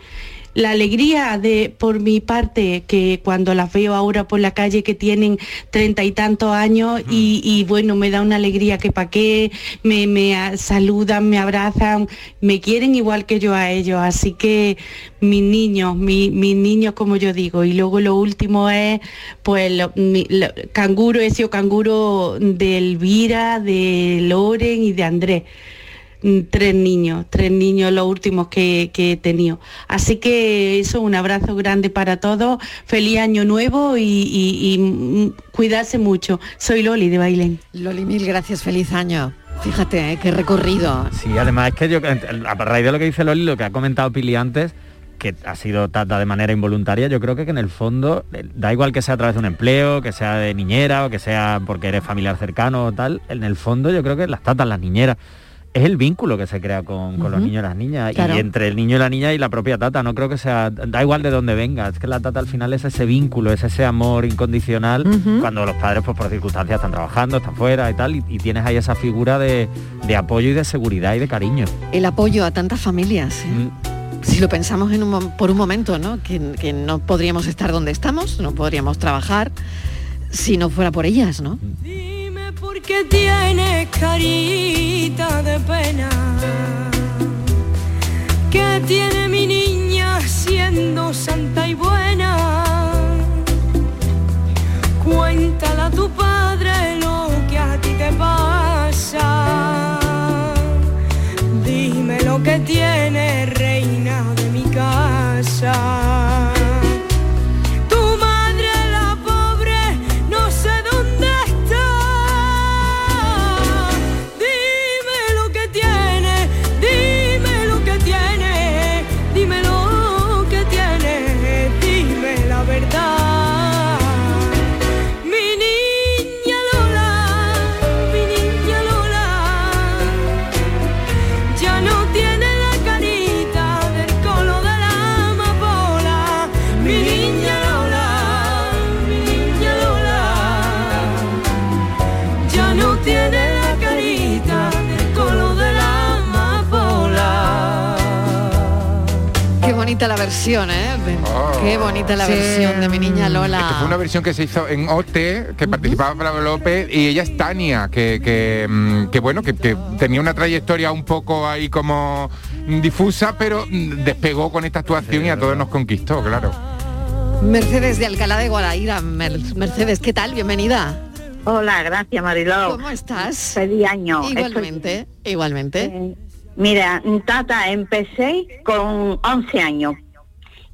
la alegría de por mi parte que cuando las veo ahora por la calle que tienen treinta y tantos años y, y bueno me da una alegría que pa' qué me, me saludan me abrazan me quieren igual que yo a ellos. Así que mis niños mi- mis niños como yo digo. Y luego lo último es pues lo- mi- lo- canguro ese canguro de Elvira de Loren y de Andrés tres niños, tres niños los últimos que, que he tenido. Así que eso, un abrazo grande para todos, feliz año nuevo y, y- y, mm, cuidarse mucho. Soy Loli de Bailén. Loli, mil gracias, feliz año. Fíjate, ¿eh? qué recorrido. Sí, además es que yo, a raíz de lo que dice Loli, lo que ha comentado Pili antes, que ha sido tata de manera involuntaria, yo creo que, que en el fondo, eh, da igual que sea a través de un empleo, que sea de niñera o que sea porque eres familiar cercano o tal, en el fondo yo creo que las tatas, las niñeras, es el vínculo que se crea con, con los niños y las niñas Claro. y entre el niño y la niña y la propia tata no creo que sea da igual de dónde venga es que la tata al final es ese vínculo es ese amor incondicional cuando los padres pues por circunstancias están trabajando están fuera y tal y, y tienes ahí esa figura de, de apoyo y de seguridad y de cariño El apoyo a tantas familias. ¿eh? Mm. Si lo pensamos en un por un momento, ¿no? Que, que no podríamos estar donde estamos, no podríamos trabajar si no fuera por ellas, ¿no? Dime por qué tienes carita de pena. ¿Qué tiene mi niña siendo santa y buena? Cuéntale a tu padre lo que a ti te pasa. Dime lo que tiene reina de mi casa. Versión, ¿eh? Qué bonita la Sí. versión de mi niña Lola. Esto fue una versión que se hizo en OT, que participaba Bravo López, y ella es Tania, que, que, mm, que bueno, que, que tenía una trayectoria un poco ahí como difusa, pero mm, despegó con esta actuación y a todos nos conquistó, claro. Mercedes de Alcalá de Guadaira. Mer- Mercedes, ¿qué tal? Bienvenida. Hola, gracias Mariló. ¿Cómo estás? Feliz año. Igualmente, igualmente. Eh, mira, Tata, empecé con 11 años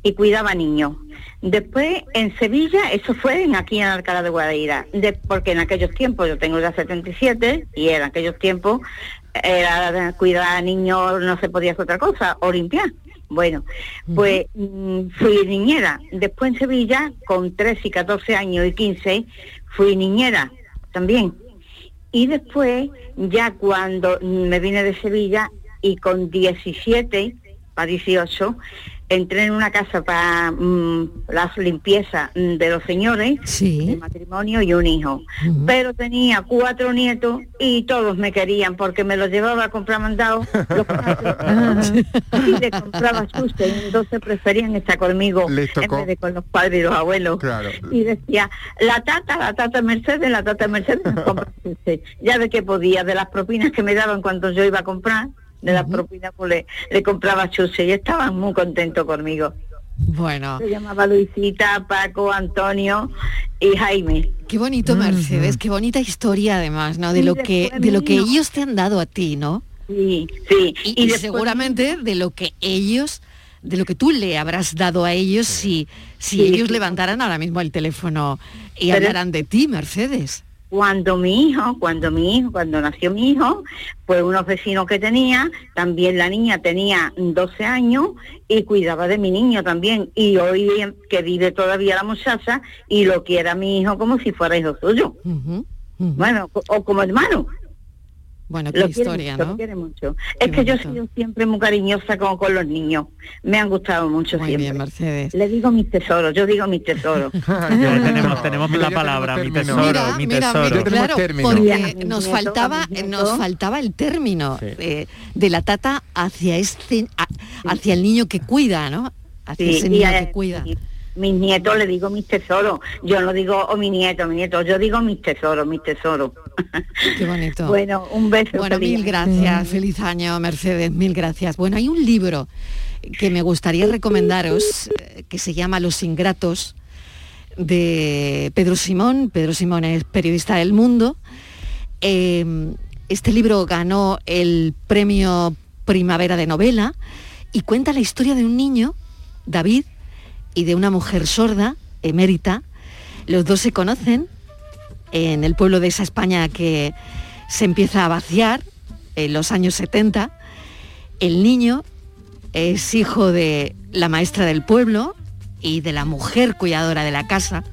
y cuidaba niños. Después en Sevilla, eso fue en, aquí en Alcalá de Guadaira, de- porque en aquellos tiempos, yo tengo ya 77 y en aquellos tiempos era cuidar a niños, no se podía hacer otra cosa, o limpiar. Bueno, pues mm, fui niñera. Después en Sevilla, con 13 y 14 años y 15, fui niñera también. Y después, ya cuando me vine de Sevilla y con 17 para 18, entré en una casa para mm, las limpiezas mm, de los señores, de matrimonio y un hijo. Pero tenía cuatro nietos y todos me querían porque me los llevaba a comprar mandado los cuatro, y le compraba susto y entonces preferían estar conmigo en vez de con los padres y los abuelos. Claro. Y decía, la tata, la tata Mercedes, la tata Mercedes me compra sushi. Ya de que podía, de las propinas que me daban cuando yo iba a comprar, de las propinas pues le, le compraba chuche y estaban muy contentos conmigo. Bueno. Se llamaba Luisita, Paco, Antonio y Jaime. Qué bonito, Mercedes, qué bonita historia además, ¿no? De Y lo que de lo que ellos te han dado a ti, ¿no? Sí, sí. Y, Y y después- seguramente de lo que ellos de lo que tú le habrás dado a ellos si si Sí, ellos sí. levantaran ahora mismo el teléfono y Pero- hablaran de ti, Mercedes. Cuando mi hijo, cuando mi hijo, cuando nació mi hijo, pues unos vecinos que tenía, también la niña tenía 12 años y cuidaba de mi niño también. Y hoy que vive todavía la muchacha y lo quiere a mi hijo como si fuera hijo suyo. Bueno, o, o como hermano. Bueno, qué Lo historia, mucho, ¿no? lo quiere mucho. Es que yo he sido siempre muy cariñosa con, con los niños. Me han gustado mucho Muy siempre. bien, Mercedes. Le digo mis tesoros, yo digo mis tesoros. tenemos tenemos Mira, la palabra mi tesoro mi tesoro mira, claro, porque nos nieto, faltaba nos faltaba el término eh, de la tata hacia este a- hacia el niño que cuida, ¿no? hacia Sí, ese niño que cuida. y mis nietos le digo mis tesoros. Yo no digo, oh mi nieto, mi nieto, yo digo mis tesoros, mis tesoros. Qué bonito. Bueno, un beso. Bueno, feliz mil año. gracias. Feliz año, Mercedes. Mil gracias. Bueno, hay un libro que me gustaría recomendaros eh, que se llama Los Ingratos de Pedro Simón. Pedro Simón es periodista del mundo. Eh, este libro ganó el premio Primavera de Novela y cuenta la historia de un niño, David, y de una mujer sorda, emérita. Los dos se conocen en el pueblo de esa España que se empieza a vaciar en los años 70. El niño es hijo de la maestra del pueblo y de la mujer cuidadora de la casa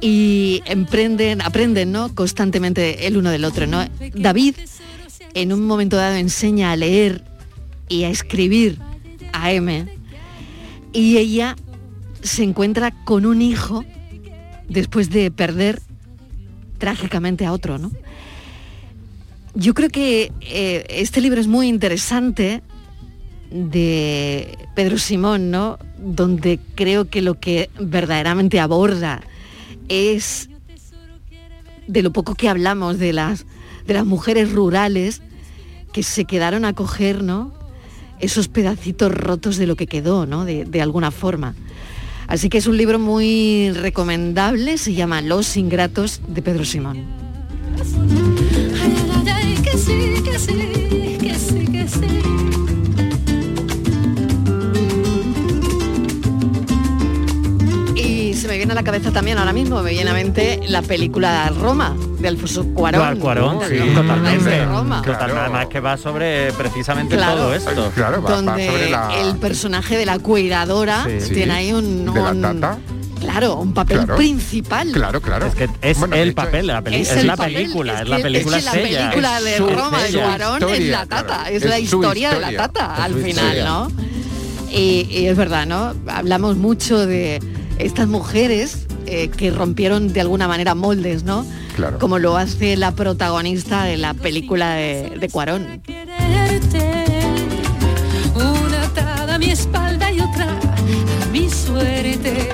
y emprenden, aprenden ¿no? constantemente el uno del otro. ¿no? David en un momento dado enseña a leer y a escribir a M y ella se encuentra con un hijo después de perder trágicamente a otro, ¿no? Yo creo que eh, este libro es muy interesante de Pedro Simón, ¿no? Donde creo que lo que verdaderamente aborda es de lo poco que hablamos de las de las mujeres rurales que se quedaron a coger, ¿no? Esos pedacitos rotos de lo que quedó, ¿no? De, de alguna forma. Así que es un libro muy recomendable, se llama Los Ingratos de Pedro Simón. Se me viene a la cabeza también ahora mismo, me viene a mente la película Roma, de Alfonso Cuarón. Cuarón, sí, ¿Los totalmente. Roma. Total, Además que va sobre precisamente Claro. todo esto. donde el personaje de la cuidadora Sí. tiene ahí un, ¿De la un- tata? claro un papel Claro. principal Claro, claro. Es que es el papel, la peli- es, el la papel, película, es, es la película es la película de Roma de. Cuarón es la tata, es, la historia, de la tata Es al final, historia. ¿no? Y, y es verdad, ¿no? Hablamos mucho de estas mujeres eh, que rompieron de alguna manera moldes, ¿no? Claro. Como lo hace la protagonista de la película de, de Cuarón. quererte. Una atada a mi espalda y otra a mi suerte.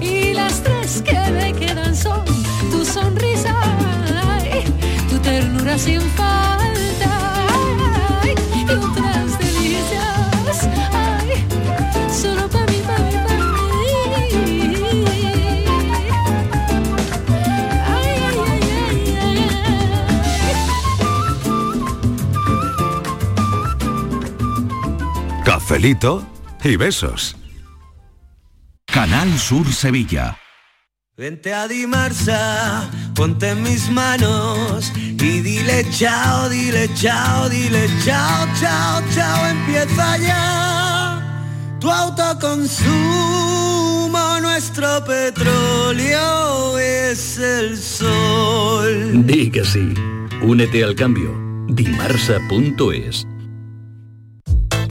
Y las tres que me quedan son tu sonrisa, ay, tu ternura sin falta Cafelito y besos. Canal Sur Sevilla. Vente a Dimarsa, ponte en mis manos y dile chao, dile chao, dile chao, chao, chao, empieza ya tu autoconsumo, nuestro petróleo es el sol. Di que sí. Únete al cambio. Dimarsa.es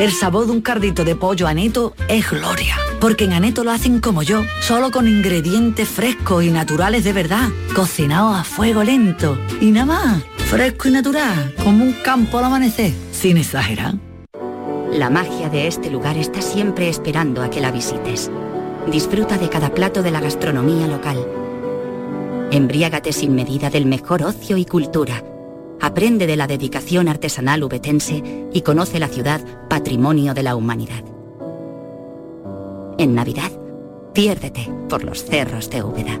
El sabor de un cardito de pollo aneto es gloria. Porque en Aneto lo hacen como yo, solo con ingredientes frescos y naturales de verdad, cocinados a fuego lento. Y nada más, fresco y natural, como un campo al amanecer, sin exagerar. La magia de este lugar está siempre esperando a que la visites. Disfruta de cada plato de la gastronomía local. Embriágate sin medida del mejor ocio y cultura. Aprende de la dedicación artesanal ubetense y conoce la ciudad patrimonio de la humanidad. En Navidad, piérdete por los cerros de Úbeda.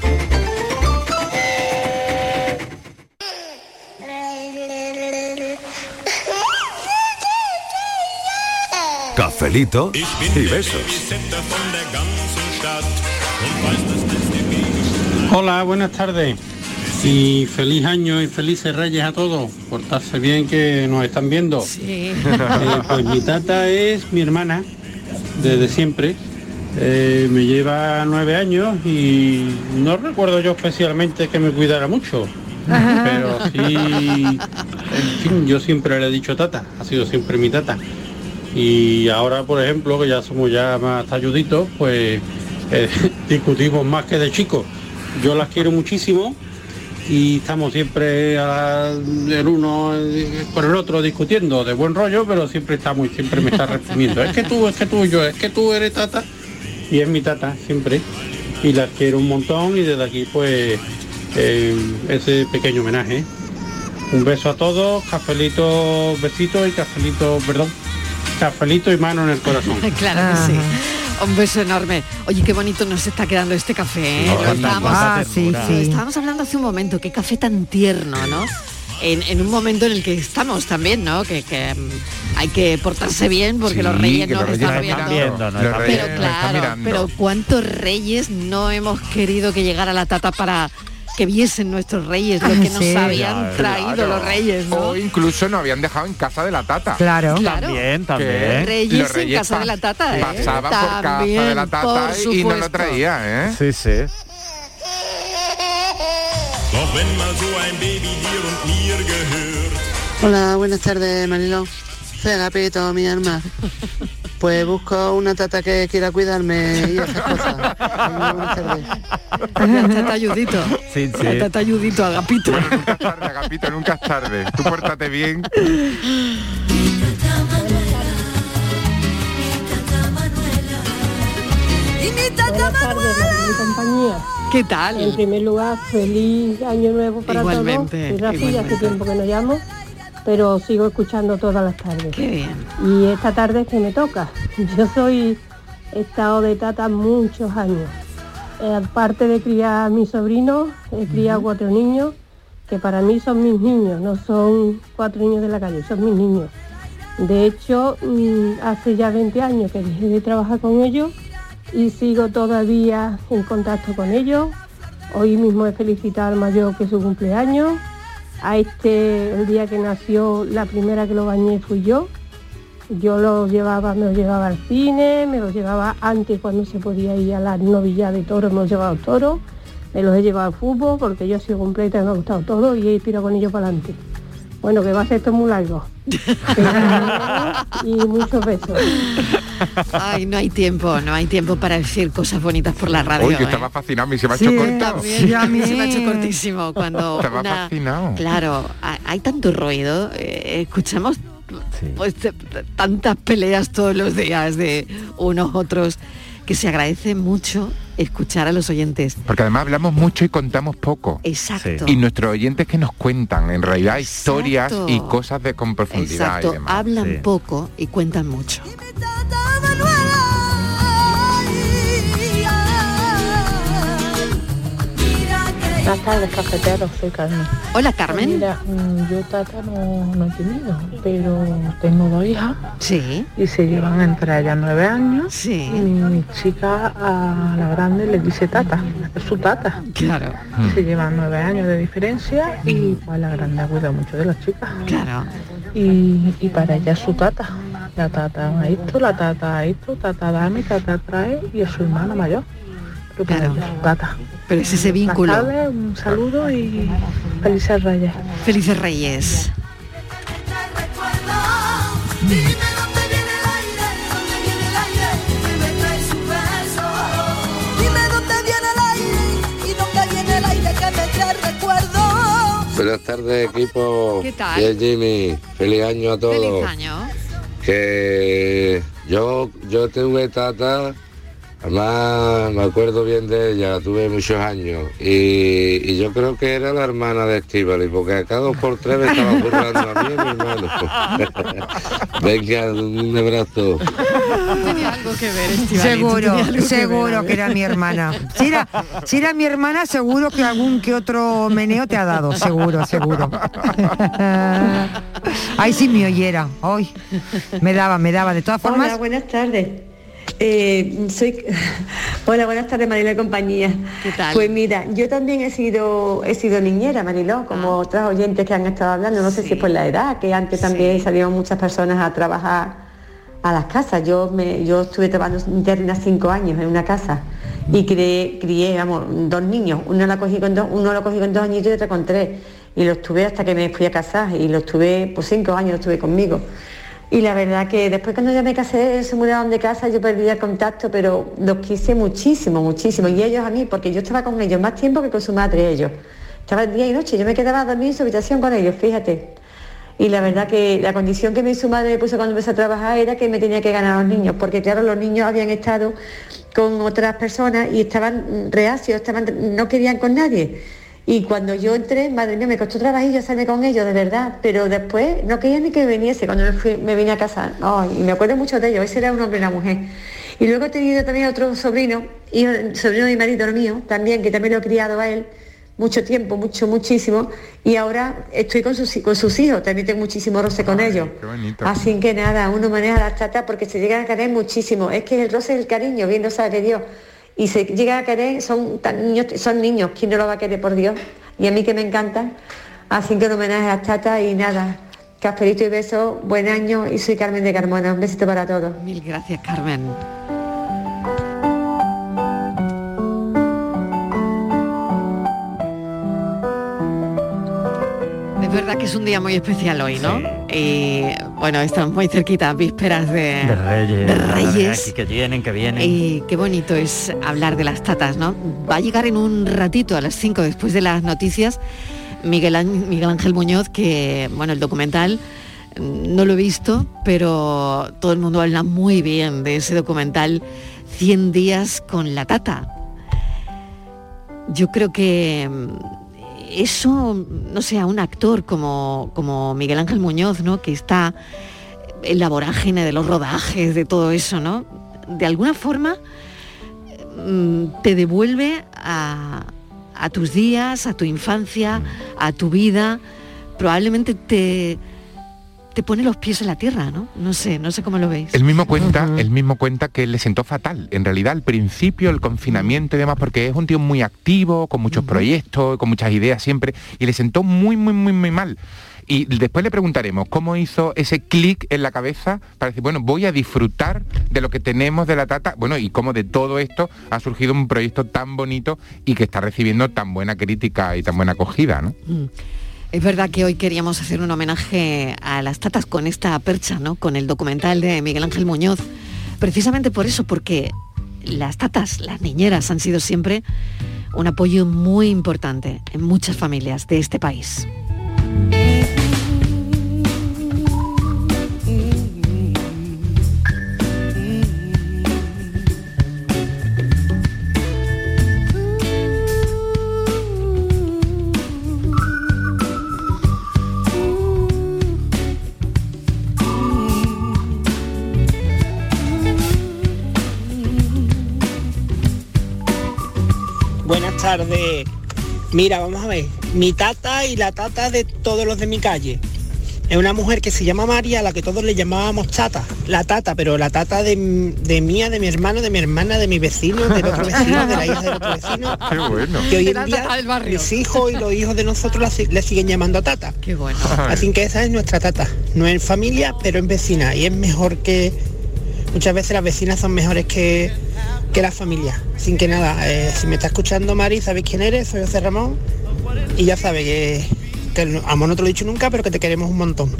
Cafelito y besos. Hola, buenas tardes. Y feliz año y felices reyes a todos. Portarse bien que nos están viendo. Eh, pues mi tata es mi hermana, desde siempre. Eh, me lleva nueve años y no recuerdo yo especialmente que me cuidara mucho. Pero sí, en fin, yo siempre le he dicho tata, ha sido siempre mi tata. Y ahora, por ejemplo, que ya somos ya más talluditos, pues eh, discutimos más que de chicos. Yo las quiero muchísimo y estamos siempre el uno eh, con el otro discutiendo de buen rollo, pero siempre estamos y siempre me está reprimiendo. Es que tú, es que tú, yo, es que tú eres tata y es mi tata siempre y las quiero un montón y desde aquí pues eh, ese pequeño homenaje. Un beso a todos, cafelito, besito y cafelito, perdón, cafelito y mano en el corazón. claro que sí. Un beso enorme. Oye, qué bonito nos está quedando este café. ¿eh? No, estábamos, Ah, sí, estábamos hablando hace un momento, qué café tan tierno, ¿no? En, en un momento en el que estamos también, ¿no? Que, que, mm, hay que portarse bien porque los reyes nos los están reyes viendo. pero claro, pero ¿cuántos reyes no hemos querido que llegara la tata para que viesen nuestros reyes lo que nos Sí. habían Claro, traído claro. los reyes, ¿no? O incluso nos habían dejado en casa de la tata. Claro. Claro. También, también. Reyes en casa de la tata, ¿eh? Pasaban por casa de la tata y nos lo traía, ¿eh? Sí, sí. Hola, buenas tardes, Mariló. Soy Agapito, mi alma. Pues busco una tata que quiera cuidarme y esas cosas. Buenas tardes. Tata Ayudito. Sí, La tata Ayudito, Agapito. Nunca es tarde, Agapito, nunca es tarde. Tú pórtate bien. Buenas tardes, mi compañía. ¿Qué tal? En primer lugar, feliz año nuevo para Igualmente, todos. Igualmente. hace tiempo que no llamo, pero sigo escuchando todas las tardes. Qué bien. Y esta tarde es que me toca. Yo soy he estado de tata muchos años. Eh, aparte de criar a mis sobrinos, he criado cuatro niños que para mí son mis niños, no son cuatro niños de la calle, son mis niños. De hecho, mm, hace ya 20 años que dejé de trabajar con ellos y sigo todavía en contacto con ellos. Hoy mismo he felicitado al mayor que su cumpleaños. A este, el día que nació, la primera que lo bañé fui yo. Yo lo llevaba, me lo llevaba al cine, me lo llevaba antes cuando se podía ir a las novillas de toros, me lo llevaba al toro, me los he llevado al fútbol porque yo he sido completa me ha gustado todo y he tirado con ellos para adelante. Bueno, que va a ser esto muy largo. y muchos besos. Ay, no hay tiempo, no hay tiempo para decir cosas bonitas por la radio. Uy, que ¿eh? estaba fascinado, me se me ha Sí, hecho corto. también, Sí, a mí. se me ha hecho cortísimo cuando Estaba una- fascinado. claro ha- hay tanto ruido eh, escuchamos pues tantas peleas todos los días de unos otros que se agradece mucho escuchar a los oyentes Porque además hablamos mucho y contamos poco. Exacto. Y nuestros oyentes que nos cuentan, en realidad, historias y cosas de con profundidad exacto y demás. hablan Sí. poco y cuentan mucho Buenas tardes, cafeteros, soy Carmen. Hola, Carmen. Mira, mm, yo tata no, no he tenido, pero tengo dos hijas. Sí. Y se llevan entre ellas nueve años. Sí. Y mi chica a la grande le dice tata, es su tata. Claro. Se llevan nueve años de diferencia y pues la grande cuida mucho de las chicas. Claro. Y, y para ella es su tata. La tata a esto, la tata a esto, tata dame, tata trae y es su hermana mayor. Pero para ella es su tata. Pero es ese vínculo un saludo y felices reyes. felices reyes Dime dónde viene el aire y dónde viene el aire que me trae recuerdo. Buenas tardes equipo. ¿Qué tal? Y es Jimmy. Feliz año a todos. feliz año Que yo yo tuve tata Además, me acuerdo bien de ella, la tuve muchos años. Y, y yo creo que era la hermana de Estivali, porque a cada dos por tres me estaba burlando a mí y a mi hermano. Venga, un abrazo. Tenía algo que ver, Estivali, Seguro, que seguro que era mi hermana. Si era, si era mi hermana, seguro que algún que otro meneo te ha dado, seguro, seguro. Ay, si me oyera. Ay, me daba, me daba. De todas formas, Hola, buenas tardes. Eh, soy Hola, buenas tardes Mariló y compañía. ¿Qué tal? Pues mira, yo también he sido he sido niñera, Mariló, como Ah. otras oyentes que han estado hablando, no sé si es por la edad, que antes también salieron muchas personas a trabajar a las casas. Yo me yo estuve trabajando interna cinco años en una casa y crié, crié vamos, dos niños. Uno lo cogí con dos, uno lo cogí con dos añitos y otro con tres. Y los tuve hasta que me fui a casar y los tuve, pues cinco años los tuve conmigo. Y la verdad que después cuando ya me casé, se mudaron de casa, yo perdí el contacto, pero los quise muchísimo, muchísimo. Y ellos a mí, porque yo estaba con ellos más tiempo que con su madre ellos. Estaba día y noche, yo me quedaba a dormir en su habitación con ellos, fíjate. Y la verdad que la condición que mi su madre me puso cuando empecé a trabajar era que me tenía que ganar a los niños, porque claro, los niños habían estado con otras personas y estaban reacios, estaban, no querían con nadie. Y cuando yo entré, madre mía, me costó trabajillo hacerme con ellos, de verdad, pero después no querían ni que viniese cuando me, fui- me vine a casa. Ay, y me acuerdo mucho de ellos, ese era un hombre y una mujer. Y luego he tenido también otro sobrino, hijo, sobrino de mi marido mío, también, que también lo he criado a él mucho tiempo, mucho, muchísimo, y ahora estoy con sus, con sus hijos, también tengo muchísimo roce con ellos. Así que nada, uno maneja las tatas porque se llegan a querer muchísimo. Es que el roce es el cariño, bien lo sabe Dios. Y se llega a querer, son tan niños, son niños, ¿quién no lo va a querer por Dios? Y a mí que me encantan. Así que un homenaje a las tatas y nada. Casperito y beso, buen año y soy Carmen de Carmona. Un besito para todos. Mil gracias, Carmen. Es verdad que es un día muy especial hoy, ¿no? Y bueno, estamos muy cerquita, vísperas de, De Reyes. de Reyes. Aquí que vienen, que vienen. Y qué bonito es hablar de las tatas, ¿no? Va a llegar en un ratito, a las 5, después de las noticias, Miguel, Miguel Ángel Muñoz, que, bueno, el documental mm, no lo he visto, pero todo el mundo habla muy bien de ese documental 100 días con la tata. Yo creo que mm, eso, no sé, a un actor como, como Miguel Ángel Muñoz, ¿no? Que está en la vorágine de los rodajes, de todo eso, ¿no? De alguna forma mm, te devuelve a, a tus días, a tu infancia, a tu vida. Probablemente te, te pone los pies en la tierra, ¿no? No sé, no sé cómo lo veis. El mismo cuenta, el mismo cuenta que le sentó fatal. En realidad, al principio, el confinamiento y demás, porque es un tío muy activo, con muchos proyectos, con muchas ideas siempre, y le sentó muy, muy, muy, muy mal. Y después le preguntaremos cómo hizo ese clic en la cabeza para decir, bueno, voy a disfrutar de lo que tenemos de la tata, bueno, y cómo de todo esto ha surgido un proyecto tan bonito y que está recibiendo tan buena crítica y tan buena acogida, ¿no? Mm. Es verdad que hoy queríamos hacer un homenaje a las tatas con esta percha, ¿no? Con el documental de Miguel Ángel Muñoz. Precisamente por eso, porque las tatas, las niñeras han sido siempre un apoyo muy importante en muchas familias de este país. Tardes. Mira, vamos a ver. Mi tata y la tata de todos los de mi calle. Es una mujer que se llama María, a la que todos le llamábamos tata. La tata, pero la tata de, de mía, de mi hermano, de mi hermana, de mi vecino, del otro vecino, de la hija del otro vecino. Qué bueno. Que hoy en día mis hijos y los hijos de nosotros le siguen llamando tata. Qué bueno. Así que esa es nuestra tata. No es familia, pero es vecina. Y es mejor que... Muchas veces las vecinas son mejores que, que la familia. Así que nada, eh, si me está escuchando Mari, ¿sabéis quién eres? Soy José Ramón. Y ya sabes que, que el amor no te lo he dicho nunca, pero que te queremos un montón.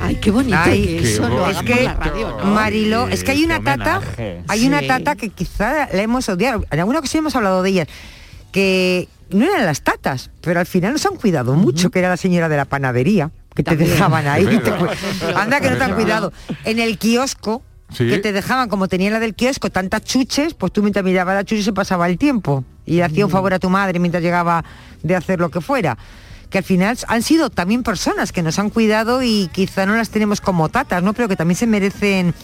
Ay, qué bonito Ay, que eso lo es que por la radio, ¿no? Marilo, es que hay una Qué tata, hay una tata que quizá la hemos odiado. En alguna ocasión hemos hablado de ellas, que no eran las tatas, pero al final nos han cuidado mucho, que era la señora de la panadería, que te También. dejaban ahí. Te anda que no te han cuidado. En el kiosco que te dejaban, como tenía la del kiosco, tantas chuches, pues tú mientras mirabas la chuche se pasaba el tiempo y hacía un favor a tu madre mientras llegaba de hacer lo que fuera. Que al final han sido también personas que nos han cuidado y quizá no las tenemos como tatas, ¿no? Pero que también se merecen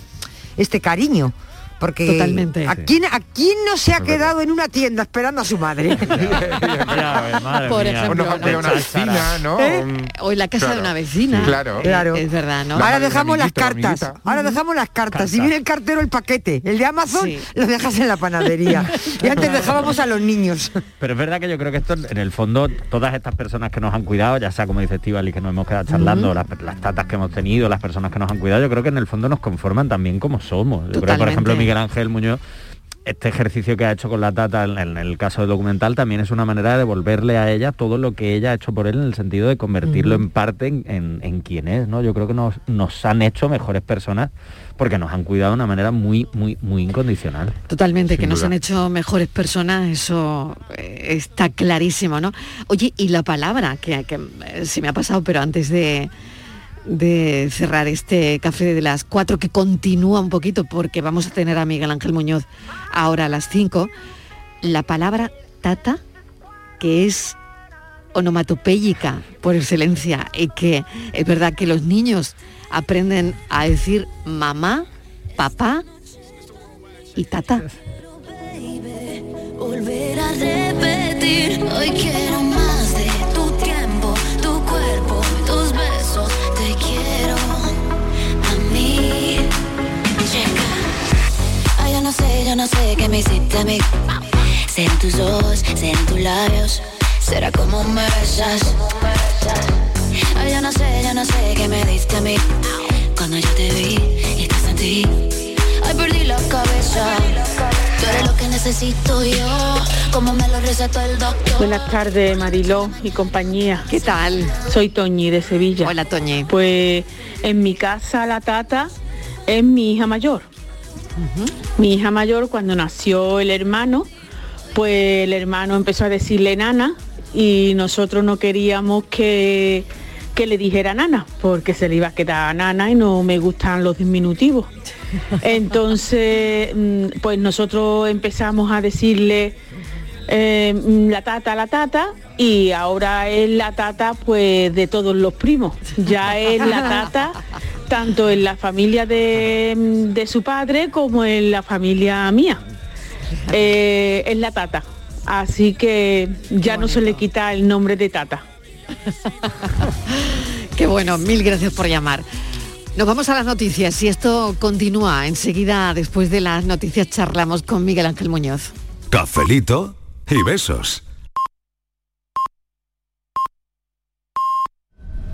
este cariño. Porque Totalmente. ¿a quién, ¿a quién no se ha quedado en una tienda esperando a su madre? Por ejemplo, Una, ¿no? una vecina, ¿no? ¿Eh? Un- O en la casa Claro. de una vecina. Claro. Claro. Es verdad, ¿no? Ahora dejamos las amiguito, cartas. amiguita. Ahora dejamos las cartas. Si Carta. viene el cartero el paquete, el de Amazon, Sí. lo dejas en la panadería. y antes dejábamos a los niños. Pero es verdad que yo creo que esto, en el fondo, todas estas personas que nos han cuidado, ya sea como dice Estivali, que nos hemos quedado charlando, las, las tatas que hemos tenido, las personas que nos han cuidado, yo creo que en el fondo nos conforman también como somos. Yo creo que, por ejemplo, Miguel Ángel Muñoz, este ejercicio que ha hecho con la tata en, en el caso del documental también es una manera de devolverle a ella todo lo que ella ha hecho por él en el sentido de convertirlo en parte en, en- en quien es, ¿no? Yo creo que nos, nos han hecho mejores personas porque nos han cuidado de una manera muy, muy, muy incondicional. Totalmente, que nos han hecho mejores personas, eso eh, está clarísimo, ¿no? Oye, y la palabra, que, que, eh, se me ha pasado, pero antes de, de cerrar este café de las cuatro, que continúa un poquito, porque vamos a tener a Miguel Ángel Muñoz ahora a las cinco, la palabra tata, que es onomatopéyica por excelencia y que es verdad que los niños aprenden a decir mamá, papá y tata. Yo no sé qué me hiciste a mí. Ser en tus ojos, ser en tus labios, será como me besas. Ay, yo no sé, yo no sé qué me diste a mí. Cuando yo te vi y te sentí, ay, perdí la cabeza. Tú eres lo que necesito yo, como me lo recetó el doctor. Buenas tardes, Mariló y compañía. ¿Qué tal? Soy Toñi de Sevilla. Hola, Toñi. Pues en mi casa la tata es mi hija mayor. Mi hija mayor cuando nació el hermano, pues el hermano empezó a decirle nana y nosotros no queríamos que, que le dijera nana porque se le iba a quedar nana y no me gustan los diminutivos. Entonces, mm, pues nosotros empezamos a decirle eh, mm, la tata, la tata, y ahora es la tata pues de todos los primos. Ya es la tata tanto en la familia de, de su padre como en la familia mía. Eh, es la tata. Así que ya no se le quita el nombre de tata. Qué bueno, mil gracias por llamar. Nos vamos a las noticias y esto continúa. Enseguida, después de las noticias, charlamos con Miguel Ángel Muñoz. Cafelito y besos.